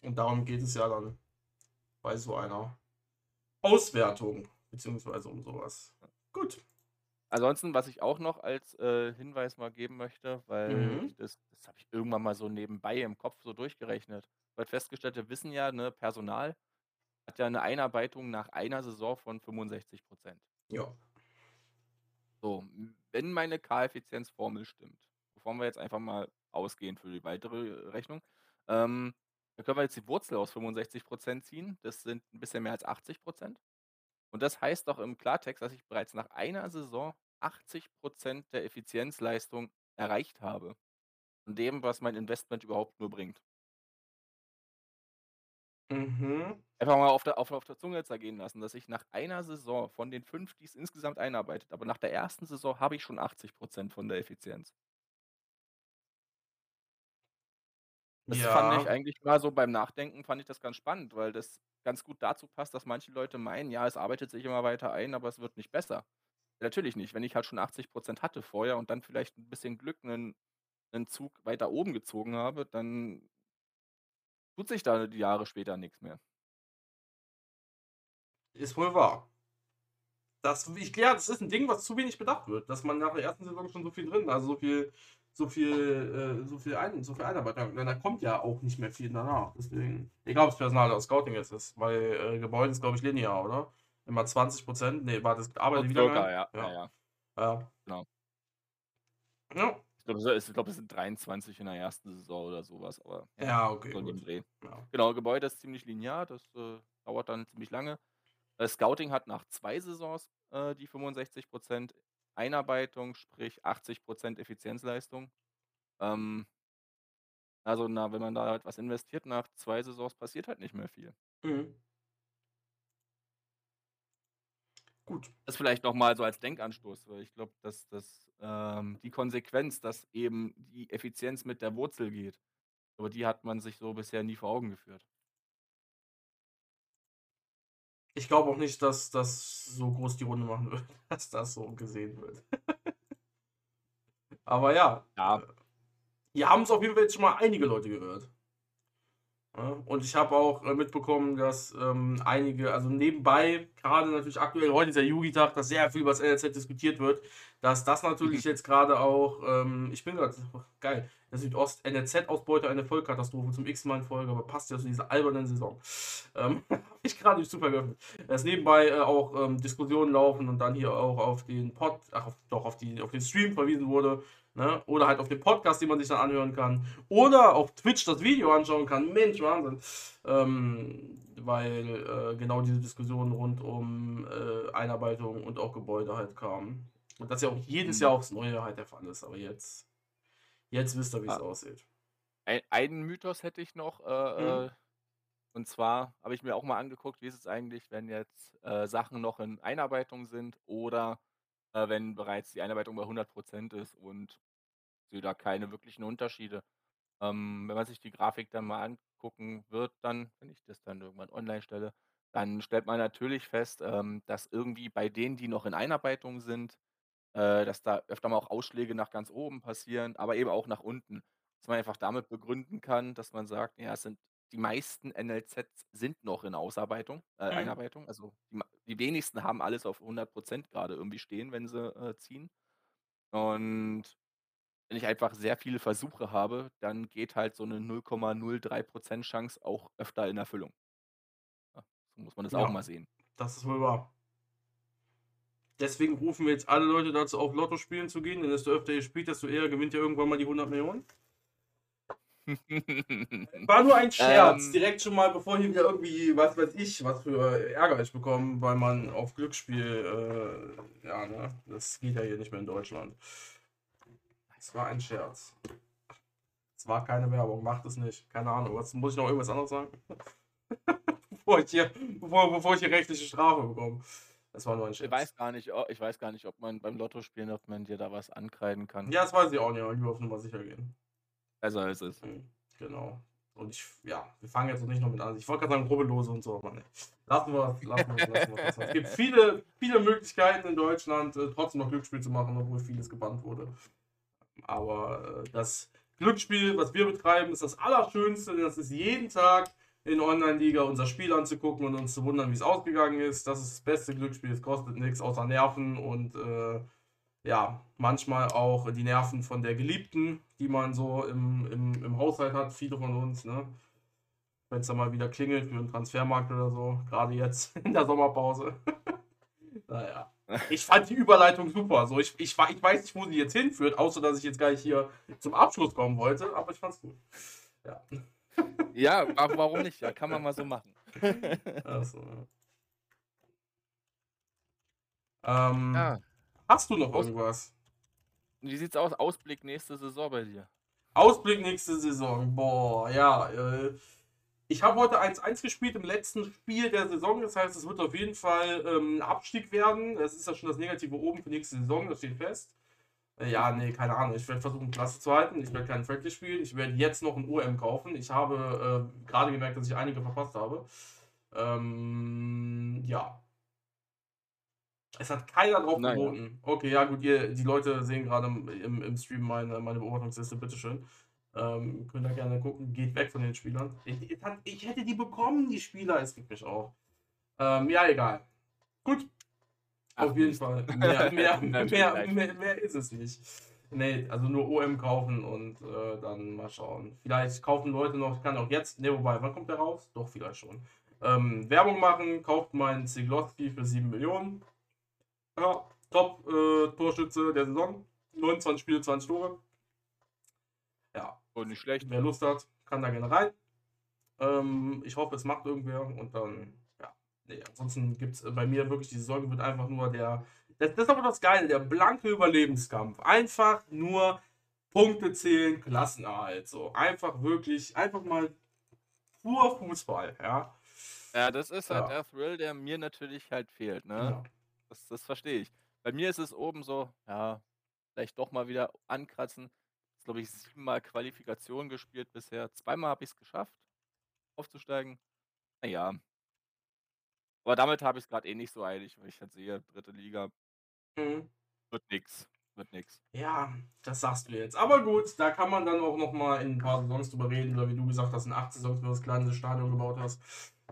Und darum geht es ja dann bei so einer Auswertung, beziehungsweise um sowas. Gut. Ansonsten, was ich auch noch als äh, Hinweis mal geben möchte, weil Mhm. ich das, das habe ich irgendwann mal so nebenbei im Kopf so durchgerechnet. Weil festgestellt, wir wissen ja, ne, Personal hat ja eine Einarbeitung nach einer Saison von 65 Prozent. Ja. So, wenn meine K-Effizienzformel stimmt, wovon wir jetzt einfach mal ausgehen für die weitere Rechnung, ähm, dann können wir jetzt die Wurzel aus 65 Prozent ziehen. Das sind ein bisschen mehr als 80 Prozent. Und das heißt doch im Klartext, dass ich bereits nach einer Saison 80 Prozent der Effizienzleistung erreicht habe. Von dem, was mein Investment überhaupt nur bringt. Mhm. Einfach mal auf der, auf, auf der Zunge zergehen lassen, dass ich nach einer Saison von den fünf, die es insgesamt einarbeitet, aber nach der ersten Saison habe ich schon 80 Prozent von der Effizienz. Das fand ich Ja. eigentlich mal so beim Nachdenken, fand ich das ganz spannend, weil das ganz gut dazu passt, dass manche Leute meinen, ja, es arbeitet sich immer weiter ein, aber es wird nicht besser. Natürlich nicht. Wenn ich halt schon 80 Prozent hatte vorher und dann vielleicht ein bisschen Glück einen, einen Zug weiter oben gezogen habe, dann tut sich da die Jahre später nichts mehr. Ist wohl wahr. Das, ich, ja, das ist ein Ding, was zu wenig bedacht wird, dass man nach der ersten Saison schon so viel drin, also so viel, so viel, äh, so viel, ein, so viel Einarbeitung. Da kommt ja auch nicht mehr viel danach. Deswegen, egal ob es Personal oder Scouting jetzt ist, weil äh, Gebäude ist, glaube ich, linear, oder? Immer 20 Prozent. Nee, war das Arbeit wieder? circa, ja. Ja. ja. ja. Genau. Ja, Ich glaube, es, glaub, es sind 23 in der ersten Saison oder sowas, aber ja, okay. so. Genau, Gebäude ist ziemlich linear, das äh, dauert dann ziemlich lange. Äh, Scouting hat nach zwei Saisons äh, die 65% Einarbeitung, sprich 80% Effizienzleistung. Ähm, also, na, wenn man da halt was investiert, nach zwei Saisons passiert halt nicht mehr viel. Mhm. Gut. Das vielleicht nochmal so als Denkanstoß, weil ich glaube, dass, dass ähm, die Konsequenz, dass eben die Effizienz mit der Wurzel geht, aber die hat man sich so bisher nie vor Augen geführt. Ich glaube auch nicht, dass das so groß die Runde machen wird, dass das so gesehen wird. Aber ja, Ja. äh, hier haben es auf jeden Fall jetzt schon mal einige Leute gehört. Ja, und ich habe auch äh, mitbekommen, dass ähm, einige, also nebenbei, gerade natürlich aktuell, heute ist der Yugi-Tag, dass sehr viel über das NLZ diskutiert wird, dass das natürlich jetzt gerade auch, ähm, ich bin gerade, geil, der Südost-NLZ-Ausbeute eine Vollkatastrophe zum x Mal in Folge, aber passt ja zu dieser albernen Saison. Ähm, habe ich gerade durch Zufall geöffnet. Dass nebenbei äh, auch ähm, Diskussionen laufen und dann hier auch auf den Pod, ach, doch, auf, die, auf den Stream verwiesen wurde, Ne? Oder halt auf dem Podcast, den man sich dann anhören kann. Oder auf Twitch das Video anschauen kann. Mensch, Wahnsinn. Ähm, weil äh, genau diese Diskussionen rund um äh, Einarbeitung und auch Gebäude halt kamen. Und das ja auch jedes Mhm. Jahr aufs Neue halt der Fall ist. Aber jetzt, jetzt wisst ihr, wie es Ah. aussieht. Ein, einen Mythos hätte ich noch, äh, Mhm. äh, und zwar habe ich mir auch mal angeguckt, wie ist es eigentlich, wenn jetzt äh, Sachen noch in Einarbeitung sind oder wenn bereits die Einarbeitung bei 100% ist und sehe da keine wirklichen Unterschiede. Ähm, wenn man sich die Grafik dann mal angucken wird, dann, wenn ich das dann irgendwann online stelle, dann stellt man natürlich fest, ähm, dass irgendwie bei denen, die noch in Einarbeitung sind, äh, dass da öfter mal auch Ausschläge nach ganz oben passieren, aber eben auch nach unten. Dass man einfach damit begründen kann, dass man sagt, ja, es sind die meisten NLZs sind noch in Ausarbeitung, äh, Mhm. Einarbeitung. Also die, die wenigsten haben alles auf 100% gerade irgendwie stehen, wenn sie äh, ziehen. Und wenn ich einfach sehr viele Versuche habe, dann geht halt so eine 0,03% Chance auch öfter in Erfüllung. Ja, So muss man das Ja. auch mal sehen. Das ist wohl wahr. Deswegen rufen wir jetzt alle Leute dazu auf, Lotto spielen zu gehen, denn desto öfter ihr spielt, desto eher gewinnt ihr irgendwann mal die 100 Millionen. War nur ein Scherz. Ähm. Direkt schon mal, bevor hier wieder irgendwie, was weiß ich, was für Ärger ich bekomme, weil man auf Glücksspiel, äh, ja, ne, das geht ja hier nicht mehr in Deutschland. Es war ein Scherz. Es war keine Werbung, macht es nicht. Keine Ahnung, was, muss ich noch irgendwas anderes sagen? bevor, ich hier, bevor, bevor ich hier rechtliche Strafe bekomme. Das war nur ein Scherz. ich, weiß gar nicht, ich weiß gar nicht, ob man beim Lotto spielen, ob man dir da was ankreiden kann. Ja, das weiß ich auch nicht, aber lieber auf Nummer sicher gehen. Besser ist es. Mhm, Genau. Und ich, ja, wir fangen jetzt noch nicht noch mit an. Ich wollte gerade sagen, Rubbellose und so, aber ne. Lassen wir es, lassen wir es, lassen wir es. Es gibt viele, viele Möglichkeiten in Deutschland, äh, trotzdem noch Glücksspiel zu machen, obwohl vieles gebannt wurde. Aber äh, das Glücksspiel, was wir betreiben, ist das Allerschönste. Das ist jeden Tag in Online-Liga unser Spiel anzugucken und uns zu wundern, wie es ausgegangen ist. Das ist das beste Glücksspiel. Es kostet nichts außer Nerven und äh, ja, manchmal auch die Nerven von der Geliebten, die man so im, im, im Haushalt hat, viele von uns, ne? Wenn es dann mal wieder klingelt für einen Transfermarkt oder so, gerade jetzt in der Sommerpause. naja. Ich fand die Überleitung super. So, ich, ich, ich weiß nicht, wo sie jetzt hinführt, außer dass ich jetzt gleich hier zum Abschluss kommen wollte, aber ich fand's gut. Ja. Ja, wa- warum nicht? Ja, kann man mal so machen. Also, ja. ähm, Ja. Hast du noch Aus- irgendwas? Wie sieht's aus? Ausblick nächste Saison bei dir. Ausblick nächste Saison. Boah, ja. Äh, ich habe heute 1-1 gespielt im letzten Spiel der Saison. Das heißt, es wird auf jeden Fall ähm, ein Abstieg werden. Das ist ja schon das Negative oben für nächste Saison. Das steht fest. Äh, ja, nee, keine Ahnung. Ich werde versuchen, Klasse zu halten. Ich werde keinen Friendly spielen. Ich werde jetzt noch ein UM kaufen. Ich habe äh, gerade gemerkt, dass ich einige verpasst habe. Ähm, ja. Es hat keiner drauf Naja. geboten. Okay, ja gut, ihr, die Leute sehen gerade im, im, Stream meine, meine Beobachtungsliste, bitteschön. Ähm, könnt ihr gerne gucken. Geht weg von den Spielern. Ich, ich, hätte die bekommen, die Spieler. Es gibt mich auch. Ähm, ja, egal. Gut. Ach, Auf jeden Mist. Fall. Mehr, mehr, mehr, mehr, mehr ist es nicht. Nee, also nur OM kaufen und äh, dann mal schauen. Vielleicht kaufen Leute noch, kann auch jetzt, ne, wobei, wann kommt der raus? Doch, vielleicht schon. Ähm, Werbung machen, kauft meinen Zigloski für 7 Millionen. Ja, top äh, Torschütze der Saison. 29 Spiele, 20 Tore. Ja, Oh, nicht schlecht. wer Lust hat, kann da gerne rein. Ähm, ich hoffe, es macht irgendwer und dann, ja. Nee, ansonsten gibt es bei mir wirklich, die Saison wird einfach nur der, das, das ist aber das Geile, der blanke Überlebenskampf. Einfach nur Punkte zählen, Klassenerhalt. So. Einfach wirklich, einfach mal pur Fußball, ja. Ja, das ist halt Ja. der Thrill, der mir natürlich halt fehlt, ne? ja. Das, das verstehe ich. Bei mir ist es oben so, ja, vielleicht doch mal wieder ankratzen. Jetzt glaube ich siebenmal Qualifikation gespielt bisher. Zweimal habe ich es geschafft, aufzusteigen. Naja. Aber damit habe ich es gerade eh nicht so eilig, weil ich halt sehe, dritte Liga Mhm. wird nix. Wird nix. Ja, das sagst du jetzt. Aber gut, da kann man dann auch noch mal in ein paar Saisons drüber reden. Oder wie du gesagt hast, in acht Saisons, wenn du das kleine Stadion gebaut hast.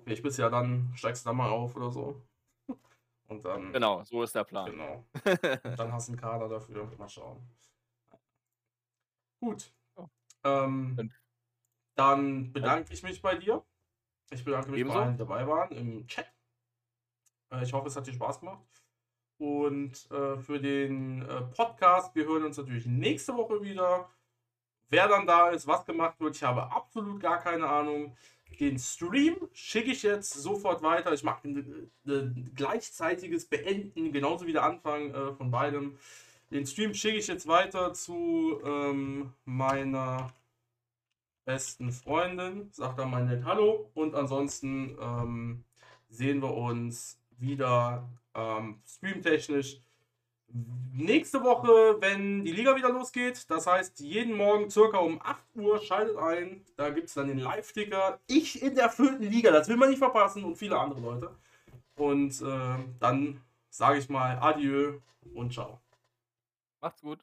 Vielleicht bist du ja dann, steigst du da mal auf oder so. Und dann, Genau, so ist der Plan. genau. Dann hast du einen Kader dafür. Mal schauen. Gut. Ähm, Dann- dann bedanke ich mich bei dir. Ich bedanke mich Ebenso. bei allen, die dabei waren im Chat. Äh, Ich hoffe, es hat dir Spaß gemacht. Und äh, für den äh, Podcast, wir hören uns natürlich nächste Woche wieder. Wer dann da ist, was gemacht wird, ich habe absolut gar keine Ahnung. Den Stream schicke ich jetzt sofort weiter. Ich mache ein äh, gleichzeitiges Beenden, genauso wie der Anfang äh, von beidem. Den Stream schicke ich jetzt weiter zu ähm, meiner besten Freundin. Sagt dann mal nett Hallo. Und ansonsten ähm, sehen wir uns wieder ähm, streamtechnisch nächste Woche, wenn die Liga wieder losgeht. Das heißt, jeden Morgen circa um 8 Uhr schaltet ein. Da gibt es dann den Live-Ticker. Ich in der vierten Liga, das will man nicht verpassen und viele andere Leute. Und äh, dann sage ich mal Adieu und ciao. Macht's gut.